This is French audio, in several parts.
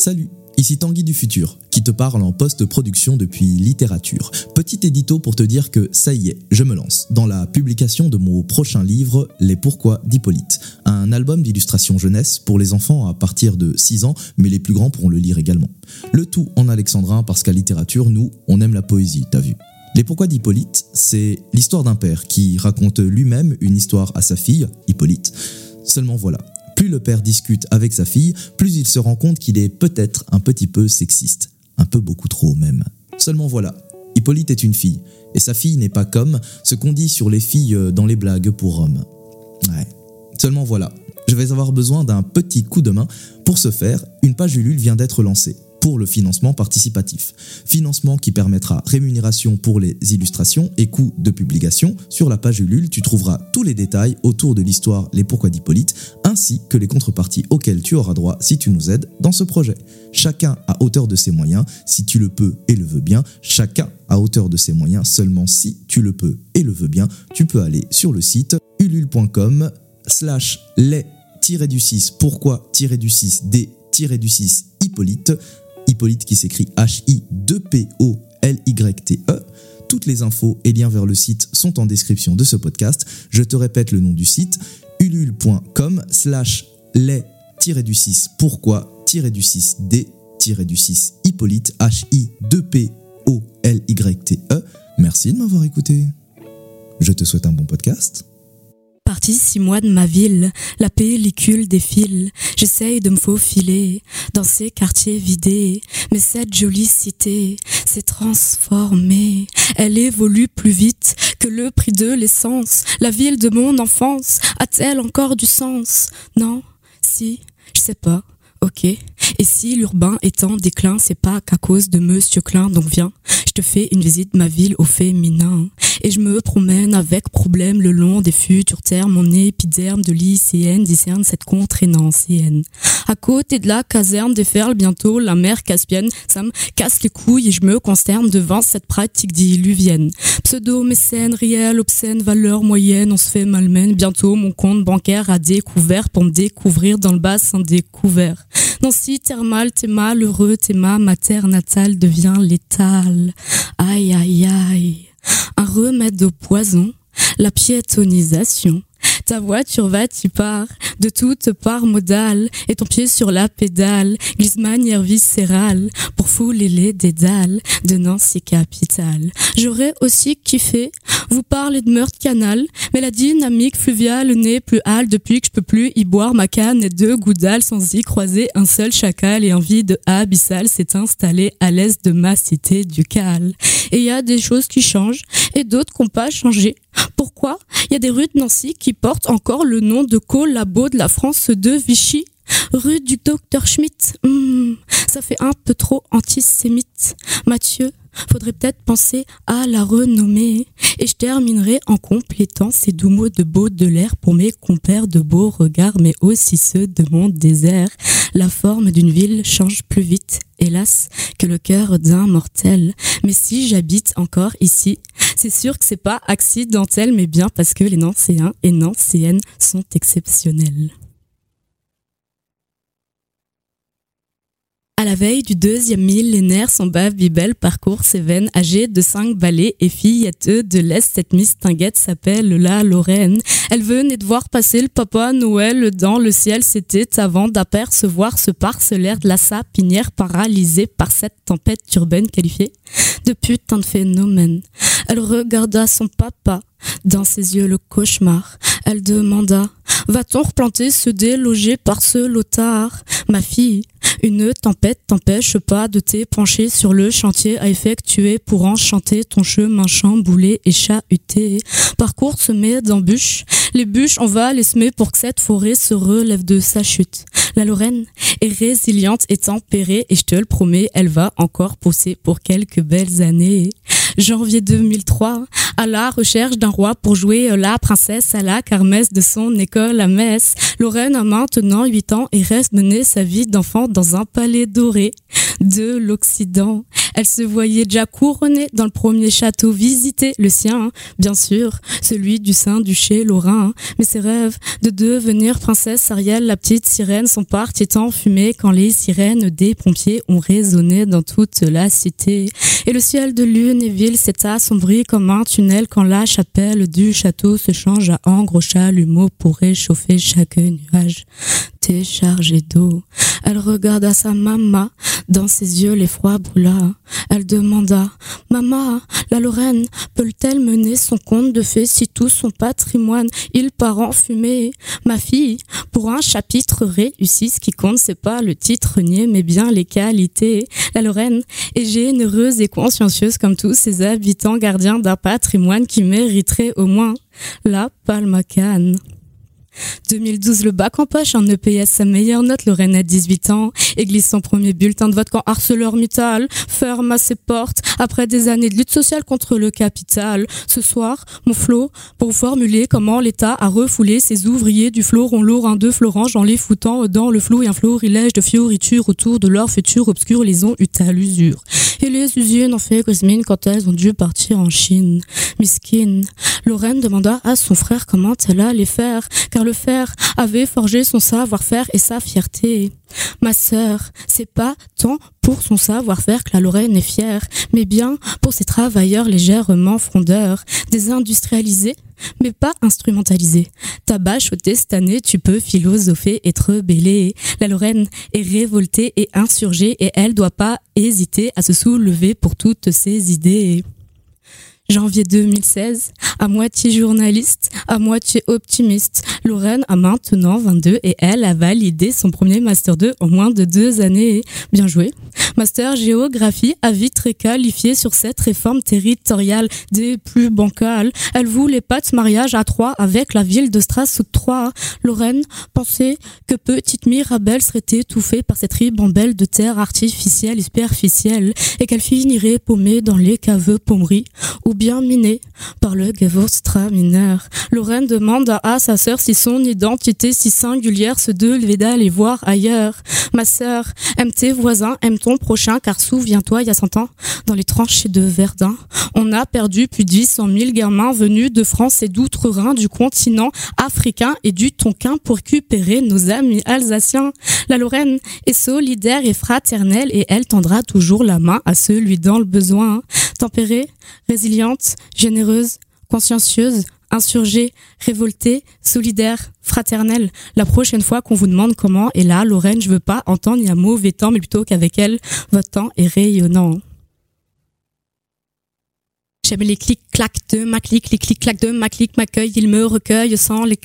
Salut, ici Tanguy du futur, qui te parle en post-production depuis littérature. Petit édito pour te dire que ça y est, je me lance dans la publication de mon prochain livre, Les Pourquoi d'Hippolyte, un album d'illustration jeunesse pour les enfants à partir de 6 ans, mais les plus grands pourront le lire également. Le tout en alexandrin parce qu'à littérature, nous, on aime la poésie, t'as vu. Les Pourquoi d'Hippolyte, c'est l'histoire d'un père qui raconte lui-même une histoire à sa fille, Hippolyte. Seulement voilà, plus le père discute avec sa fille, plus il se rend compte qu'il est peut-être un petit peu sexiste. Un peu beaucoup trop même. Seulement voilà, Hippolyte est une fille, et sa fille n'est pas comme ce qu'on dit sur les filles dans les blagues pour hommes. Ouais. Seulement voilà, je vais avoir besoin d'un petit coup de main. Pour ce faire, une page Ulule vient d'être lancée pour le financement participatif. Financement qui permettra rémunération pour les illustrations et coûts de publication. Sur la page Ulule, tu trouveras tous les détails autour de l'histoire Les Pourquoi d'Hippolyte, ainsi que les contreparties auxquelles tu auras droit si tu nous aides dans ce projet. Chacun à hauteur de ses moyens, si tu le peux et le veux bien. Chacun à hauteur de ses moyens, seulement si tu le peux et le veux bien. Tu peux aller sur le site ulule.com slash les-du-6 pourquoi-du-6 d-du-6 Hippolyte Hippolyte qui s'écrit H-I-2-P-O-L-Y-T-E. Toutes les infos et liens vers le site sont en description de ce podcast. Je te répète le nom du site ulule.com slash les-du-6 pourquoi-du-6 d-du-6 Hippolyte H-I-2-P-O-L-Y-T-E. Merci de m'avoir écouté. Je te souhaite un bon podcast six mois de ma ville, la pellicule défile, j'essaye de me faufiler dans ces quartiers vidés, mais cette jolie cité s'est transformée, elle évolue plus vite que le prix de l'essence, la ville de mon enfance a-t-elle encore du sens? Non, si, je sais pas. Ok. Et si l'urbain est en déclin, c'est pas qu'à cause de Monsieur Klein, donc viens, je te fais une visite ma ville au féminin. Et je me promène avec problème le long des futurs termes, mon épiderme de lycéenne discerne cette ancienne. À côté de la caserne des Ferles, bientôt la mer Caspienne, ça me casse les couilles et je me consterne devant cette pratique diluvienne. Pseudo-mécène, réel, obscène, valeur moyenne, on se fait malmène. Bientôt mon compte bancaire a découvert pour me découvrir dans le bassin découvert. Nancy, thermal, t'es malheureux, t'es ma mater natale devient létale. Aïe, aïe, aïe. Un remède au poison, la piétonisation. Ta voiture va, tu pars, de toute part modale, et ton pied sur la pédale, glisse manière viscérale, pour fouler les dédales de Nancy capitale. J'aurais aussi kiffé vous parler de meurtre canal, mais la dynamique fluviale n'est plus hâle depuis que je peux plus y boire ma canne et deux goudales sans y croiser un seul chacal et un vide abyssal s'est installé à l'est de ma cité ducale. Et il y a des choses qui changent et d'autres qui n'ont pas changé. Pourquoi? Il y a des rues de Nancy qui portent encore le nom de collabo de la France de Vichy. Rue du docteur Schmitt. Hmm, ça fait un peu trop antisémite. Mathieu, faudrait peut-être penser à la renommer. Et je terminerai en complétant ces doux mots de Baudelaire pour mes compères de beaux regards, mais aussi ceux de mon désert. La forme d'une ville change plus vite, hélas, que le cœur d'un mortel. Mais si j'habite encore ici, c'est sûr que c'est pas accidentel, mais bien parce que les Nancéens et Nancéennes sont exceptionnels. À la veille du deuxième millénaire, son bave bibel parcourt ses veines, âgée de cinq balais et filletteux de l'Est. Cette mistinguette s'appelle la Lorraine. Elle venait de voir passer le papa Noël dans le ciel. C'était avant d'apercevoir ce parcellaire de la sapinière paralysée par cette tempête urbaine qualifiée de putain de phénomène. Elle regarda son papa dans ses yeux le cauchemar. Elle demanda Va-t-on replanter ce délogé par ce lotard Ma fille, une tempête t'empêche pas de t'épancher sur le chantier à effectuer pour enchanter ton chemin chamboulé et chahuté. Parcours semé d'embûches, les bûches on va les semer pour que cette forêt se relève de sa chute. La Lorraine est résiliente et tempérée et je te le promets, elle va encore pousser pour quelques belles années. Janvier 2003, à la recherche d'un roi pour jouer la princesse à la kermesse de son école à Metz. Lorraine a maintenant 8 ans et reste mener sa vie d'enfant dans un palais doré de l'Occident. Elle se voyait déjà couronnée dans le premier château visité, le sien, hein, bien sûr, celui du Saint-Duché Lorrain. Hein. Mais ses rêves de devenir princesse Ariel, la petite sirène, sont partis en fumée quand les sirènes des pompiers ont résonné dans toute la cité. Et le ciel de lune et ville s'est assombri comme un tunnel quand la chapelle du château se change à un gros chalumeau pour réchauffer chaque nuage chargée d'eau. Elle regarda sa maman, dans ses yeux l'effroi brûla. Elle demanda, Maman, la Lorraine peut-elle mener son compte de fées si tout son patrimoine il part en fumée? Ma fille, pour un chapitre réussi, ce qui compte c'est pas le titre nier mais bien les qualités. La Lorraine est généreuse et consciencieuse comme tous ses habitants gardiens d'un patrimoine qui mériterait au moins la palmacane. 2012, le bac en poche, en EPS, sa meilleure note, Lorraine a 18 ans, et glisse son premier bulletin de vote quand ArcelorMittal ferme à ses portes après des années de lutte sociale contre le capital. Ce soir, mon flot, pour formuler comment l'État a refoulé ses ouvriers du floron lourd de Florange en les foutant dans le flou et un florilège de fioritures autour de leur futur obscur les ont eu à l'usure. Et les usines ont fait mine quand elles ont dû partir en Chine. Miskin. Lorraine demanda à son frère comment elle allait faire, le fer avait forgé son savoir-faire et sa fierté. Ma sœur, c'est pas tant pour son savoir-faire que la Lorraine est fière, mais bien pour ses travailleurs légèrement frondeurs, désindustrialisés, mais pas instrumentalisés. Ta bâche au testané, tu peux philosopher et te rebeller. La Lorraine est révoltée et insurgée et elle doit pas hésiter à se soulever pour toutes ses idées janvier 2016, à moitié journaliste, à moitié optimiste. Lorraine a maintenant 22 et elle a validé son premier Master 2 en moins de deux années. Bien joué. Master géographie a vite réqualifié sur cette réforme territoriale des plus bancales. Elle voulait pas de mariage à trois avec la ville de Strasbourg 3. Lorraine pensait que petite Mirabelle serait étouffée par cette ribambelle de terre artificielle et superficielle et qu'elle finirait paumée dans les caveux pommeries ou bien minée par le mineur. Lorraine demande à sa sœur si son identité si singulière se devait d'aller voir ailleurs. Ma sœur, aime tes voisins, aime ton prochain, car souviens-toi, il y a cent ans, dans les tranchées de Verdun, on a perdu plus de 800 000 gamins venus de France et d'outre-Rhin, du continent africain et du Tonkin pour récupérer nos amis alsaciens. La Lorraine est solidaire et fraternelle et elle tendra toujours la main à celui dans le besoin. Tempérée, résiliente, généreuse, consciencieuse, insurgée, révoltée, solidaire, fraternelle. La prochaine fois qu'on vous demande comment est là, Lorraine, je veux pas entendre a mauvais temps, mais plutôt qu'avec elle, votre temps est rayonnant. J'aime les clics-clacs de ma clique, les clics-clacs de ma clique m'accueillent, il me recueille sans les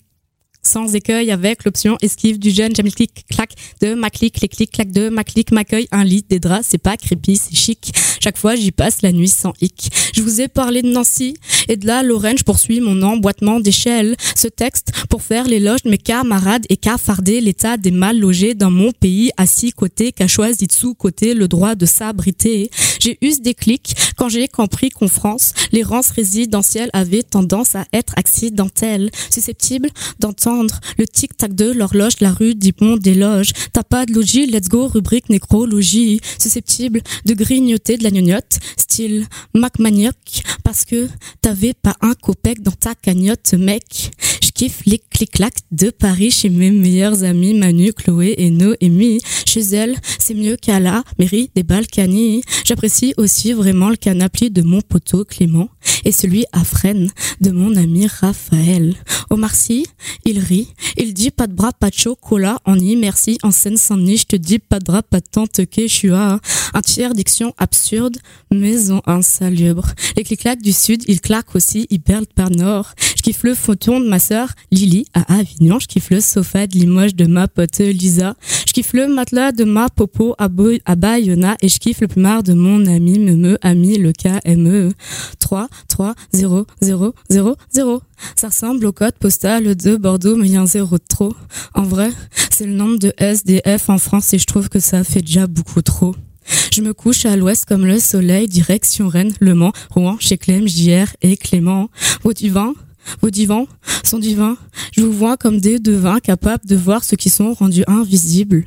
sans écueil avec l'option esquive du jeune. J'aime les clic-clac de ma clique, les clics-clac de ma clique m'accueille. Un lit, des draps, c'est pas creepy, c'est chic. Chaque fois, j'y passe la nuit sans hic. Je vous ai parlé de Nancy et de la Lorraine. Je poursuis mon emboîtement d'échelle. Ce texte pour faire l'éloge de mes camarades et cafarder l'état des mal logés dans mon pays, assis côté, qu'a choisi de sous-côté le droit de s'abriter. J'ai eu ce déclic quand j'ai compris qu'en France, l'errance résidentielle avait tendance à être accidentelle, susceptible d'entendre le tic-tac de l'horloge la rue du pont des loges. T'as pas de logis, let's go, rubrique nécrologie. Susceptible de grignoter de la gnognotte, style Mac parce que t'avais pas un copec dans ta cagnotte, mec. Je kiffe les clic-clacs de Paris chez mes meilleurs amis Manu, Chloé et Noémie. Chez elle, c'est mieux qu'à la mairie des Balkany. J'apprécie aussi vraiment le canapé de mon poteau Clément et celui à Fresnes de mon ami Raphaël. Au Marcy, il rit, il dit pas de bras, pas de chocolat, en merci, en scène sans denis je te dis pas de bras, pas de tante Quechua. Un tiers diction absurde, maison insalubre. Les clics-clacs du sud, ils claquent aussi, ils perdent par nord. Je kiffe le photon de ma sœur Lily à Avignon, je kiffe le sofa de Limoges de ma pote Lisa, je le matelas de ma popo à, à Bayona et je kiffe le plumard de mon ami Meme, ami le KME. 3, 3, 0, 0, 0, 0. Ça ressemble au code postal de Bordeaux, mais il y a un zéro de trop. En vrai, c'est le nombre de SDF en France et je trouve que ça fait déjà beaucoup trop. Je me couche à l'ouest comme le soleil, direction Rennes, Le Mans, Rouen, chez Clem, JR et Clément. Vos divins, vos divans sont divins. Je vous vois comme des devins capables de voir ceux qui sont rendus invisibles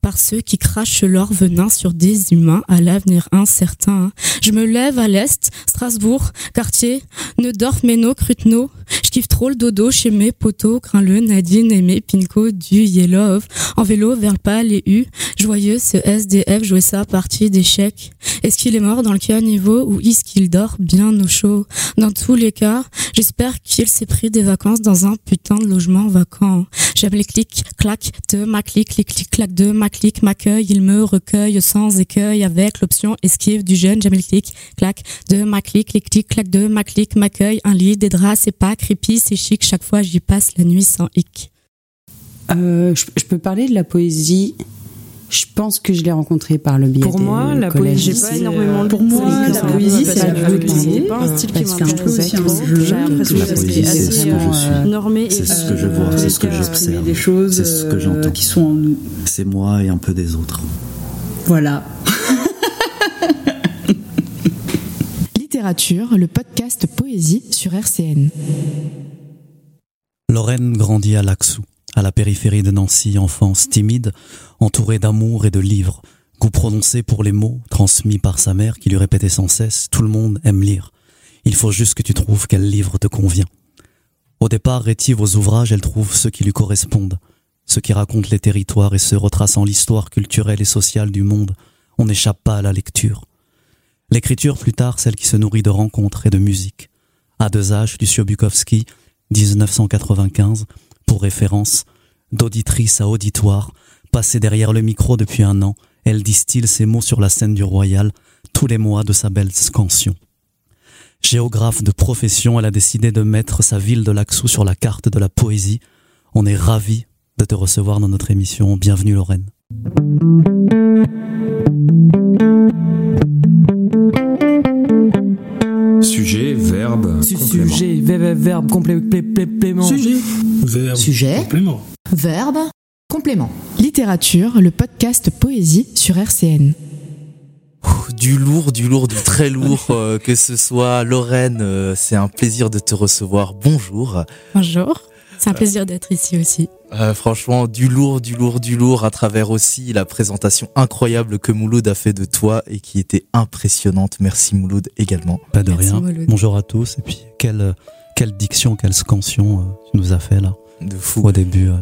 par ceux qui crachent leur venin sur des humains à l'avenir incertain. Je me lève à l'est, Strasbourg, quartier, Neudorf, Méno, Krutno. Je kiffe trop le dodo chez mes potos, le Nadine, Aimé, Pinko, du Yellow, en vélo vers le pal et U. Joyeux, ce SDF jouait sa partie d'échecs. Est-ce qu'il est mort dans le caniveau ou est-ce qu'il dort bien au chaud? Dans tous les cas, j'espère qu'il s'est pris des vacances dans un putain de logement vacant. J'aime les clics, clac de ma clic, clic, clic, clac de ma clic, m'accueille, il me recueille sans écueil avec l'option esquive du jeune. J'aime les clics, clac de ma clic, clic, clic, clac de ma clic, m'accueille, un lit, des draps, c'est pas creepy, c'est chic, chaque fois j'y passe la nuit sans hic. Euh, je, peux parler de la poésie? Je pense que je l'ai rencontré par le biais Pour moi, la poésie, j'ai pas énormément Pour moi, la poésie, c'est pas un style qui m'intéresse. J'ai l'impression que c'est assez normé. C'est ce que je vois, c'est ce que j'observe. des choses c'est ce que j'entends. qui sont en nous. C'est moi et un peu des autres. Voilà. Littérature, le podcast Poésie sur RCN. Lorraine grandit à Laxou à la périphérie de Nancy, enfance timide, entourée d'amour et de livres, goût prononcé pour les mots, transmis par sa mère qui lui répétait sans cesse, tout le monde aime lire. Il faut juste que tu trouves quel livre te convient. Au départ, rétive aux ouvrages, elle trouve ceux qui lui correspondent, ceux qui racontent les territoires et se retraçant l'histoire culturelle et sociale du monde. On n'échappe pas à la lecture. L'écriture, plus tard, celle qui se nourrit de rencontres et de musique. À deux âges, Lucio Bukowski, 1995, pour référence, d'auditrice à auditoire, passée derrière le micro depuis un an, elle distille ses mots sur la scène du Royal tous les mois de sa belle scansion. Géographe de profession, elle a décidé de mettre sa ville de Laxou sur la carte de la poésie. On est ravis de te recevoir dans notre émission. Bienvenue Lorraine. Sujet, verbe, complément. Sujet, verbe, Sujet, complément. Verbe, complément. Littérature, le podcast Poésie sur RCN. Du lourd, du lourd, du très lourd, euh, que ce soit Lorraine, euh, c'est un plaisir de te recevoir. Bonjour. Bonjour. C'est un plaisir d'être ici aussi. Euh, franchement, du lourd, du lourd, du lourd, à travers aussi la présentation incroyable que Mouloud a fait de toi et qui était impressionnante. Merci Mouloud également. Pas de Merci, rien. Mouloud. Bonjour à tous. Et puis, quelle, quelle diction, quelle scansion euh, tu nous as fait là, De fou. au début. euh.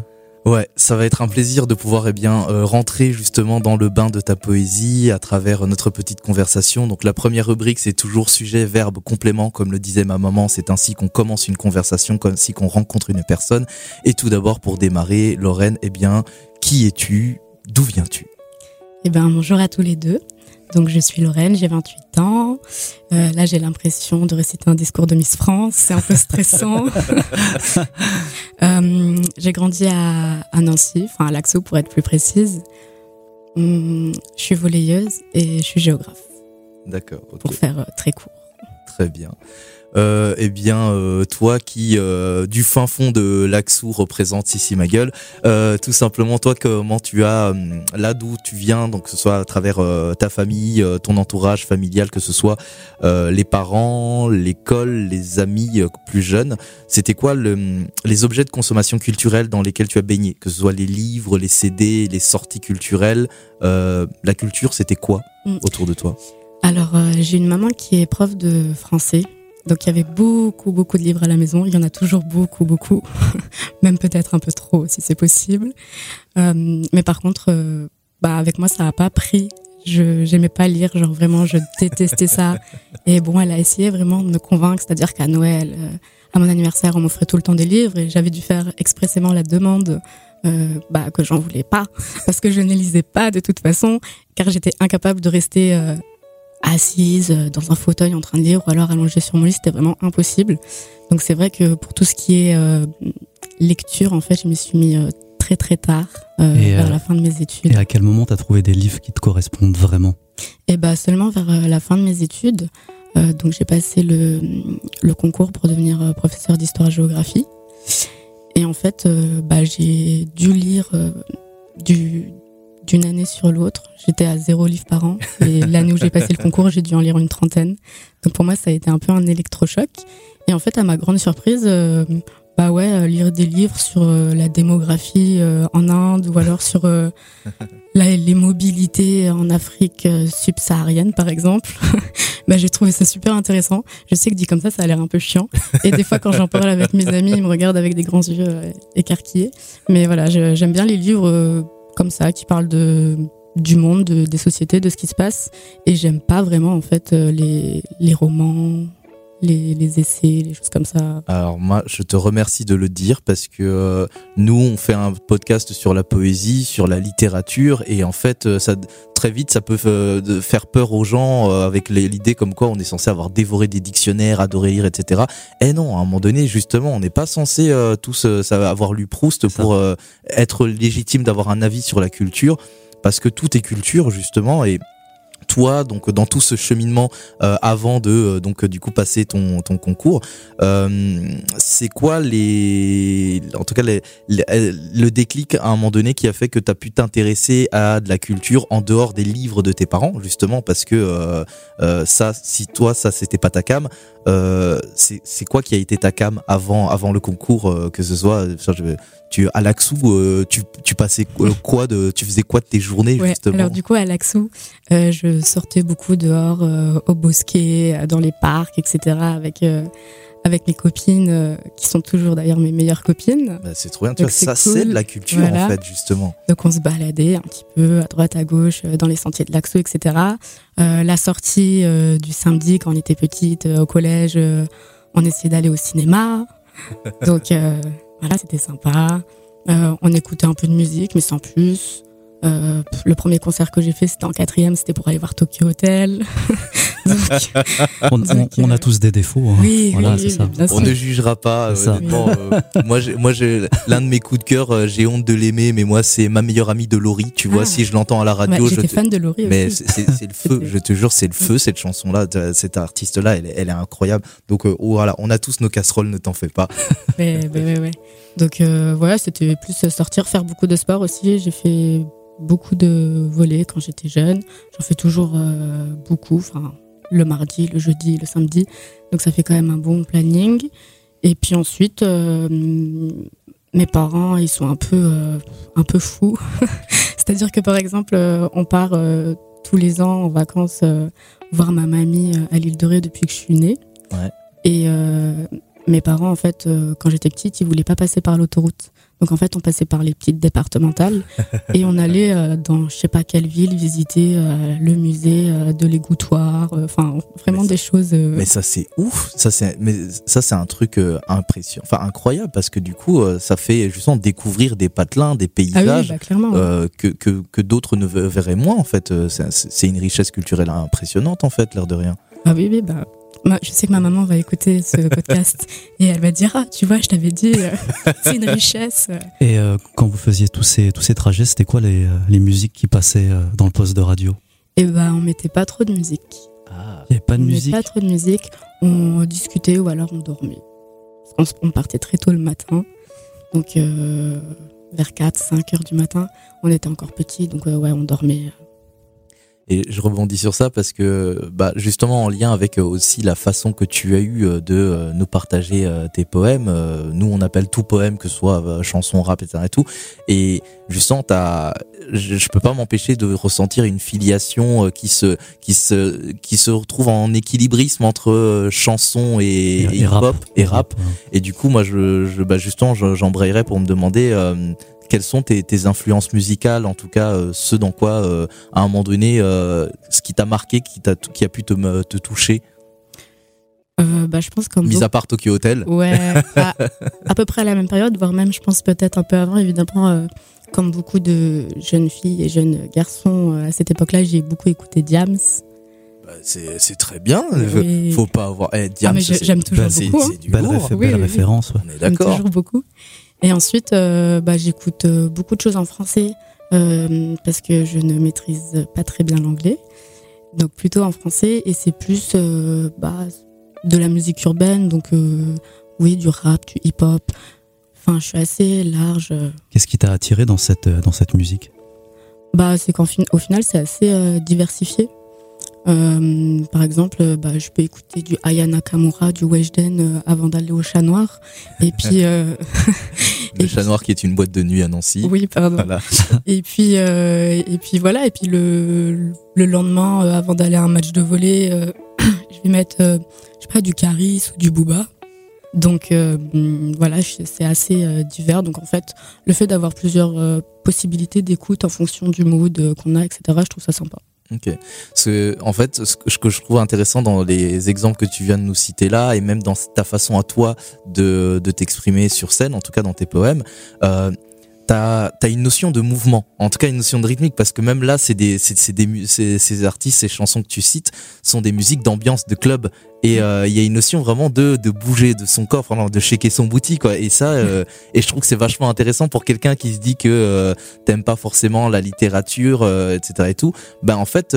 Ouais, ça va être un plaisir de pouvoir eh bien euh, rentrer justement dans le bain de ta poésie à travers notre petite conversation. Donc la première rubrique c'est toujours sujet, verbe, complément comme le disait ma maman, c'est ainsi qu'on commence une conversation, comme si qu'on rencontre une personne. Et tout d'abord pour démarrer, Lorraine, eh bien, qui es-tu? D'où viens-tu? Eh ben, bonjour à tous les deux. Donc, je suis Lorraine, j'ai 28 ans. Euh, là, j'ai l'impression de réciter un discours de Miss France. C'est un peu stressant. Euh, j'ai grandi à, à Nancy, enfin à Laxou pour être plus précise. Hum, je suis volleyeuse et je suis géographe, D'accord, ok. pour faire euh, très court. Très bien. Euh, eh bien, euh, toi qui, euh, du fin fond de l'Axou, représente ici ma gueule, euh, tout simplement, toi, comment tu as, euh, là d'où tu viens, donc que ce soit à travers euh, ta famille, euh, ton entourage familial, que ce soit euh, les parents, l'école, les amis plus jeunes, c'était quoi le, les objets de consommation culturelle dans lesquels tu as baigné? Que ce soit les livres, les CD, les sorties culturelles, euh, la culture, c'était quoi Mm. autour de toi? Alors, euh, j'ai une maman qui est prof de français. Donc, il y avait beaucoup, beaucoup de livres à la maison. Il y en a toujours beaucoup, beaucoup. Même peut-être un peu trop, si c'est possible. Euh, mais par contre, euh, bah, avec moi, ça n'a pas pris. Je j'aimais pas lire, genre vraiment, je détestais ça. Et bon, elle a essayé vraiment de me convaincre, c'est-à-dire qu'à Noël, à mon anniversaire, on m'offrait tout le temps des livres et j'avais dû faire expressément la demande euh, bah, que j'en voulais pas parce que je ne lisais pas de toute façon, car j'étais incapable de rester euh, assise euh, dans un fauteuil en train de lire ou alors allongée sur mon lit, c'était vraiment impossible. Donc c'est vrai que pour tout ce qui est euh, lecture, en fait, je me suis mis euh, très très tard, euh, vers la fin de mes études. Et à quel moment t'as trouvé des livres qui te correspondent vraiment? Et bah seulement vers la fin de mes études. Donc j'ai passé le, le concours pour devenir professeur d'histoire-géographie. Et en fait, bah, j'ai dû lire du, d'une année sur l'autre. J'étais à zéro livre par an. Et l'année où j'ai passé le concours, j'ai dû en lire une trentaine. Donc pour moi, ça a été un peu un électrochoc. Et en fait, à ma grande surprise, euh, bah ouais, euh, lire des livres sur euh, la démographie en Inde ou alors sur la, les mobilités en Afrique subsaharienne, par exemple. bah, j'ai trouvé ça super intéressant. Je sais que dit comme ça, ça a l'air un peu chiant. Et des fois, quand j'en parle avec mes amis, ils me regardent avec des grands yeux écarquillés. Mais voilà, j'aime bien les livres comme ça, qui parle de du monde, des sociétés, de ce qui se passe. Et j'aime pas vraiment en fait euh, les, les romans, les, les, essais, les choses comme ça. Alors moi, je te remercie de le dire parce que euh, nous, on fait un podcast sur la poésie, sur la littérature, et en fait, euh, ça très vite, ça peut faire peur aux gens avec l'idée comme quoi on est censé avoir dévoré des dictionnaires, adoré lire, etc. Et non, à un moment donné, justement, on n'est pas censé tous avoir lu Proust pour être légitime d'avoir un avis sur la culture parce que tout est culture justement et toi donc dans tout ce cheminement euh, avant de euh, donc du coup passer ton, ton concours euh, c'est quoi les en tout cas les, le déclic à un moment donné qui a fait que tu as pu t'intéresser à de la culture en dehors des livres de tes parents justement parce que ça si toi ça c'était pas ta cam c'est quoi qui a été ta cam avant avant le concours que ce soit tu à l'Axou, euh, tu, tu passais quoi de, tu faisais quoi de tes journées ouais, justement Alors du coup à l'Axou, euh, je sortais beaucoup dehors, euh, au bosquet, dans les parcs, etc. avec avec mes copines qui sont toujours d'ailleurs mes meilleures copines. Bah, c'est trop bien, tu vois, ça c'est de la culture en fait justement. Donc on se baladait un petit peu à droite à gauche dans les sentiers de l'Axou, etc. la sortie du samedi quand on était petite au collège, on essayait d'aller au cinéma. Donc c'était sympa. Euh, on écoutait un peu de musique, mais sans plus. Euh, le premier concert que j'ai fait, c'était en quatrième, c'était pour aller voir Tokyo Hotel. on, a tous des défauts. Hein. Oui, on ne jugera pas. Euh, moi, moi, l'un de mes coups de cœur, j'ai honte de l'aimer, mais moi, c'est ma meilleure amie de Laurie. Tu vois, ah. si je l'entends à la radio, j'étais fan de Laurie. Mais c'est le feu. je te jure, c'est le feu cette chanson-là, cette artiste-là, elle, elle, est incroyable. Donc voilà, on a tous nos casseroles, ne t'en fais pas. ouais, ouais. Donc voilà, c'était plus sortir, faire beaucoup de sport aussi. J'ai fait beaucoup de volets quand j'étais jeune. J'en fais toujours euh, beaucoup, enfin le mardi, le jeudi, le samedi. Donc ça fait quand même un bon planning. Et puis ensuite, euh, mes parents, ils sont un peu, euh, un peu fous. C'est-à-dire que par exemple, on part tous les ans en vacances voir ma mamie à l'île de Ré depuis que je suis née. Ouais. Et mes parents, en fait, quand j'étais petite, ils voulaient pas passer par l'autoroute. Donc en fait, on passait par les petites départementales et on allait euh, dans je sais pas quelle ville visiter euh, le musée euh, de l'égouttoir, enfin vraiment des choses. Mais ça c'est ouf, ça c'est mais ça c'est un truc impressionnant, enfin incroyable parce que du coup ça fait justement découvrir des patelins, des paysages ah bah, que que, que d'autres ne verraient moins en fait. C'est une richesse culturelle impressionnante en fait, l'air de rien. Ah oui oui bah je sais que ma maman va écouter ce podcast et elle va dire ah tu vois je t'avais dit euh, c'est une richesse. Et euh, quand vous faisiez tous ces tous ces trajets c'était quoi les, euh, les musiques qui passaient dans le poste de radio? Eh ben on mettait pas trop de musique. Ah. Il n'y avait pas de on musique. Pas trop de musique. On discutait ou alors on dormait. On, on partait très tôt le matin donc vers 4 5 heures du matin on était encore petits donc ouais on dormait et je rebondis sur ça parce que, bah, justement, en lien avec euh, aussi la façon que tu as eu euh, de euh, nous partager tes poèmes. Nous, on appelle tout poème, que ce soit chanson, rap, etc. Et tout. Et justement, as, je, je peux pas m'empêcher de ressentir une filiation qui se, qui se, qui se retrouve en équilibrisme entre chanson et, et, hip-hop et rap. Et du coup, moi, je, je bah, justement, j'embrayerais pour me demander quelles sont tes, tes, influences musicales, en tout cas euh, ce dans quoi, euh, à un moment donné, euh, ce qui t'a marqué, qui, t'a, qui a pu te, te toucher? Bah, je pense comme Mis à part Tokyo Hotel. Ouais, à, à, peu près à la même période, voire même, je pense peut-être un peu avant, évidemment. comme beaucoup de jeunes filles et jeunes garçons à cette époque-là, j'ai beaucoup écouté Diams. Bah, c'est, c'est très bien. Faut pas avoir. Eh, Diams, ah, j'aime toujours beaucoup. C'est, belle, belle référence. On est d'accord. J'aime toujours beaucoup. Et ensuite, euh, bah, j'écoute euh, beaucoup de choses en français euh, parce que je ne maîtrise pas très bien l'anglais. Donc plutôt en français et c'est plus bah, de la musique urbaine, donc oui, du rap, du hip-hop. Enfin, je suis assez large. Qu'est-ce qui t'a attiré dans cette, dans cette musique? Bah, c'est qu'au final, c'est assez diversifié. Euh, par exemple, euh, bah, je peux écouter du Aya Nakamura, du Weshden euh, avant d'aller au Chat Noir. Et puis le Chat Noir qui est une boîte de nuit à Nancy. Oui, pardon. et puis et puis voilà. Et puis le le lendemain, avant d'aller à un match de volley, je vais mettre je sais pas du Caris ou du Booba. Donc voilà, c'est assez divers. Donc en fait, le fait d'avoir plusieurs possibilités d'écoute en fonction du mood qu'on a, etc. Je trouve ça sympa. En fait, ce que je trouve intéressant dans les exemples que tu viens de nous citer là, et même dans ta façon à toi de, de t'exprimer sur scène, en tout cas dans tes poèmes, euh, t'as as une notion de mouvement, en tout cas une notion de rythmique, parce que même là, c'est des, c'est des, ces artistes, ces chansons que tu cites sont des musiques d'ambiance de club, et euh, il y a une notion vraiment de, de bouger de son corps, de shaker son boutique, quoi. Et ça, euh, et je trouve que c'est vachement intéressant pour quelqu'un qui se dit que euh, t'aimes pas forcément la littérature, etc. et tout. Ben en fait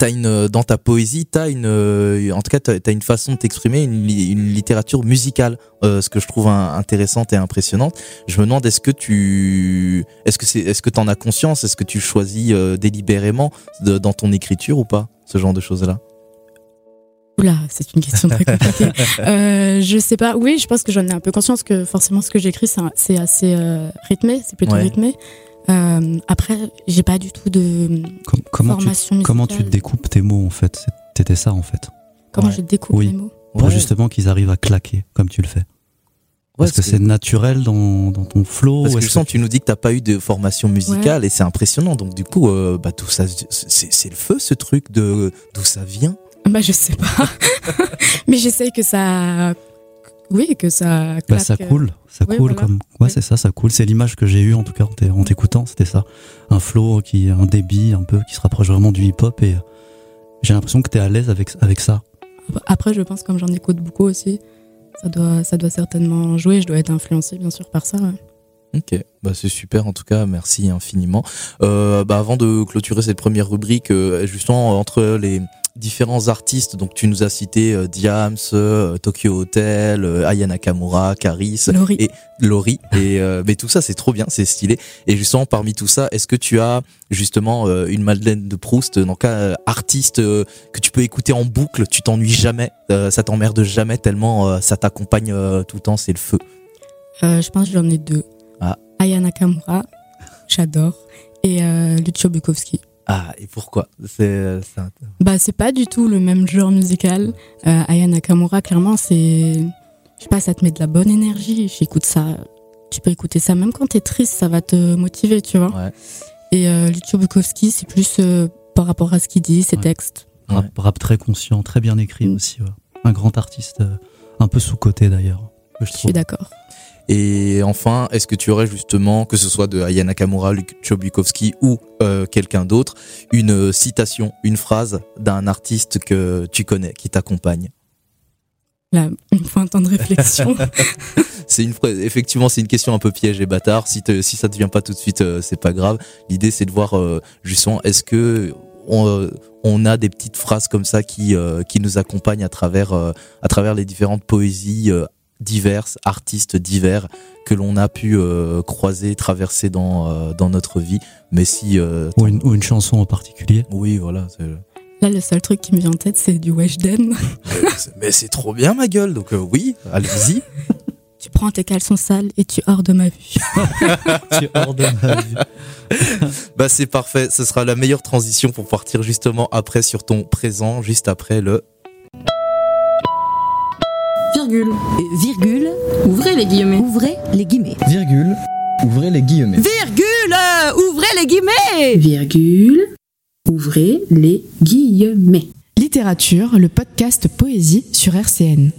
t'as une dans ta poésie, t'as une, en tout cas, t'as as une façon de t'exprimer, une, une, littérature musicale, euh, ce que je trouve intéressante et impressionnante. Je me demande, est-ce que tu, est-ce que c'est, est-ce que t'en as conscience, est-ce que tu choisis euh, délibérément de, dans ton écriture ou pas, ce genre de choses là? Oula, c'est une question très compliquée. euh, je sais pas. Oui, je pense que j'en ai un peu conscience que forcément ce que j'écris c'est assez euh, rythmé, c'est plutôt rythmé. Euh, après, j'ai pas du tout de comment formation tu, Comment tu découpes tes mots en fait? C'était ça en fait. Comment je découpe mes mots? Pour justement qu'ils arrivent à claquer comme tu le fais. Est-ce que, c'est naturel dans, dans, ton flow Parce que je sens que tu nous dis que t'as pas eu de formation musicale et c'est impressionnant. Donc du coup, euh, bah tout ça, c'est le feu ce truc de d'où ça vient. Bah je sais pas, mais j'essaye que ça oui, que ça. Bah, ça euh, coule, ça coule comme. Ouais, c'est ça, ça coule. C'est l'image que j'ai eue en tout cas en t'écoutant, c'était ça. Un flow qui, un débit un peu qui se rapproche vraiment du hip-hop et j'ai l'impression que tu es à l'aise avec avec ça. Après, je pense comme j'en écoute beaucoup aussi, ça doit, ça doit certainement jouer. Je dois être influencé bien sûr par ça. Ok, bah c'est super en tout cas, merci infiniment. Euh, bah avant de clôturer cette première rubrique, euh, justement entre les différents artistes. Donc tu nous as cité euh, Diams, euh, Tokyo Hotel, euh, Aya Nakamura, Caris et Lori. Et mais tout ça c'est trop bien, c'est stylé. Et justement parmi tout ça, est-ce que tu as justement une Madeleine de Proust, cas artiste que tu peux écouter en boucle, tu t'ennuies jamais, ça t'emmerde jamais tellement ça t'accompagne tout le temps, c'est le feu? je pense que j'en ai deux. Ah. Aya Nakamura, j'adore, et Lucio Bukowski. Ah, et pourquoi? C'est bah c'est pas du tout le même genre musical. Euh, Aya Nakamura, clairement, c'est je sais pas, ça te met de la bonne énergie. J'écoute ça. Tu peux écouter ça même quand t'es triste, ça va te motiver, tu vois. Ouais. Et euh, Lucio Bukowski, c'est plus euh, par rapport à ce qu'il dit, ses textes. Rap, rap, très conscient, très bien écrit mm. aussi. Un grand artiste, euh, un peu sous côté d'ailleurs. Je, je suis d'accord. Et enfin, est-ce que tu aurais justement, que ce soit de Aya Nakamura, Chobukowski ou euh, quelqu'un d'autre, une citation, une phrase d'un artiste que tu connais, qui t'accompagne? Là, il faut un temps de réflexion. c'est une, effectivement, c'est une question un peu piège et bâtard. Si, si ça ne te vient pas tout de suite, euh, c'est pas grave. L'idée, c'est de voir euh, justement, est-ce que on, a des petites phrases comme ça qui, qui nous accompagnent à travers, à travers les différentes poésies diverses, artistes divers que l'on a pu euh, croiser, traverser dans, euh, dans notre vie. Mais si. Euh, ou, une, ou, une, chanson en particulier. Oui, voilà. Là, le seul truc qui me vient en tête, c'est du Weshden. mais c'est trop bien, ma gueule. Donc, oui, allez-y. tu prends tes caleçons sales et tu hors de ma vue. tu hors de ma vue. bah, c'est parfait. Ce sera la meilleure transition pour partir justement après sur ton présent, juste après le Virgule. Virgule. Ouvrez les guillemets. Ouvrez les guillemets. Virgule. Ouvrez les guillemets. Virgule. Ouvrez les guillemets. Virgule. Ouvrez les guillemets. Littérature, le podcast Poésie sur RCN.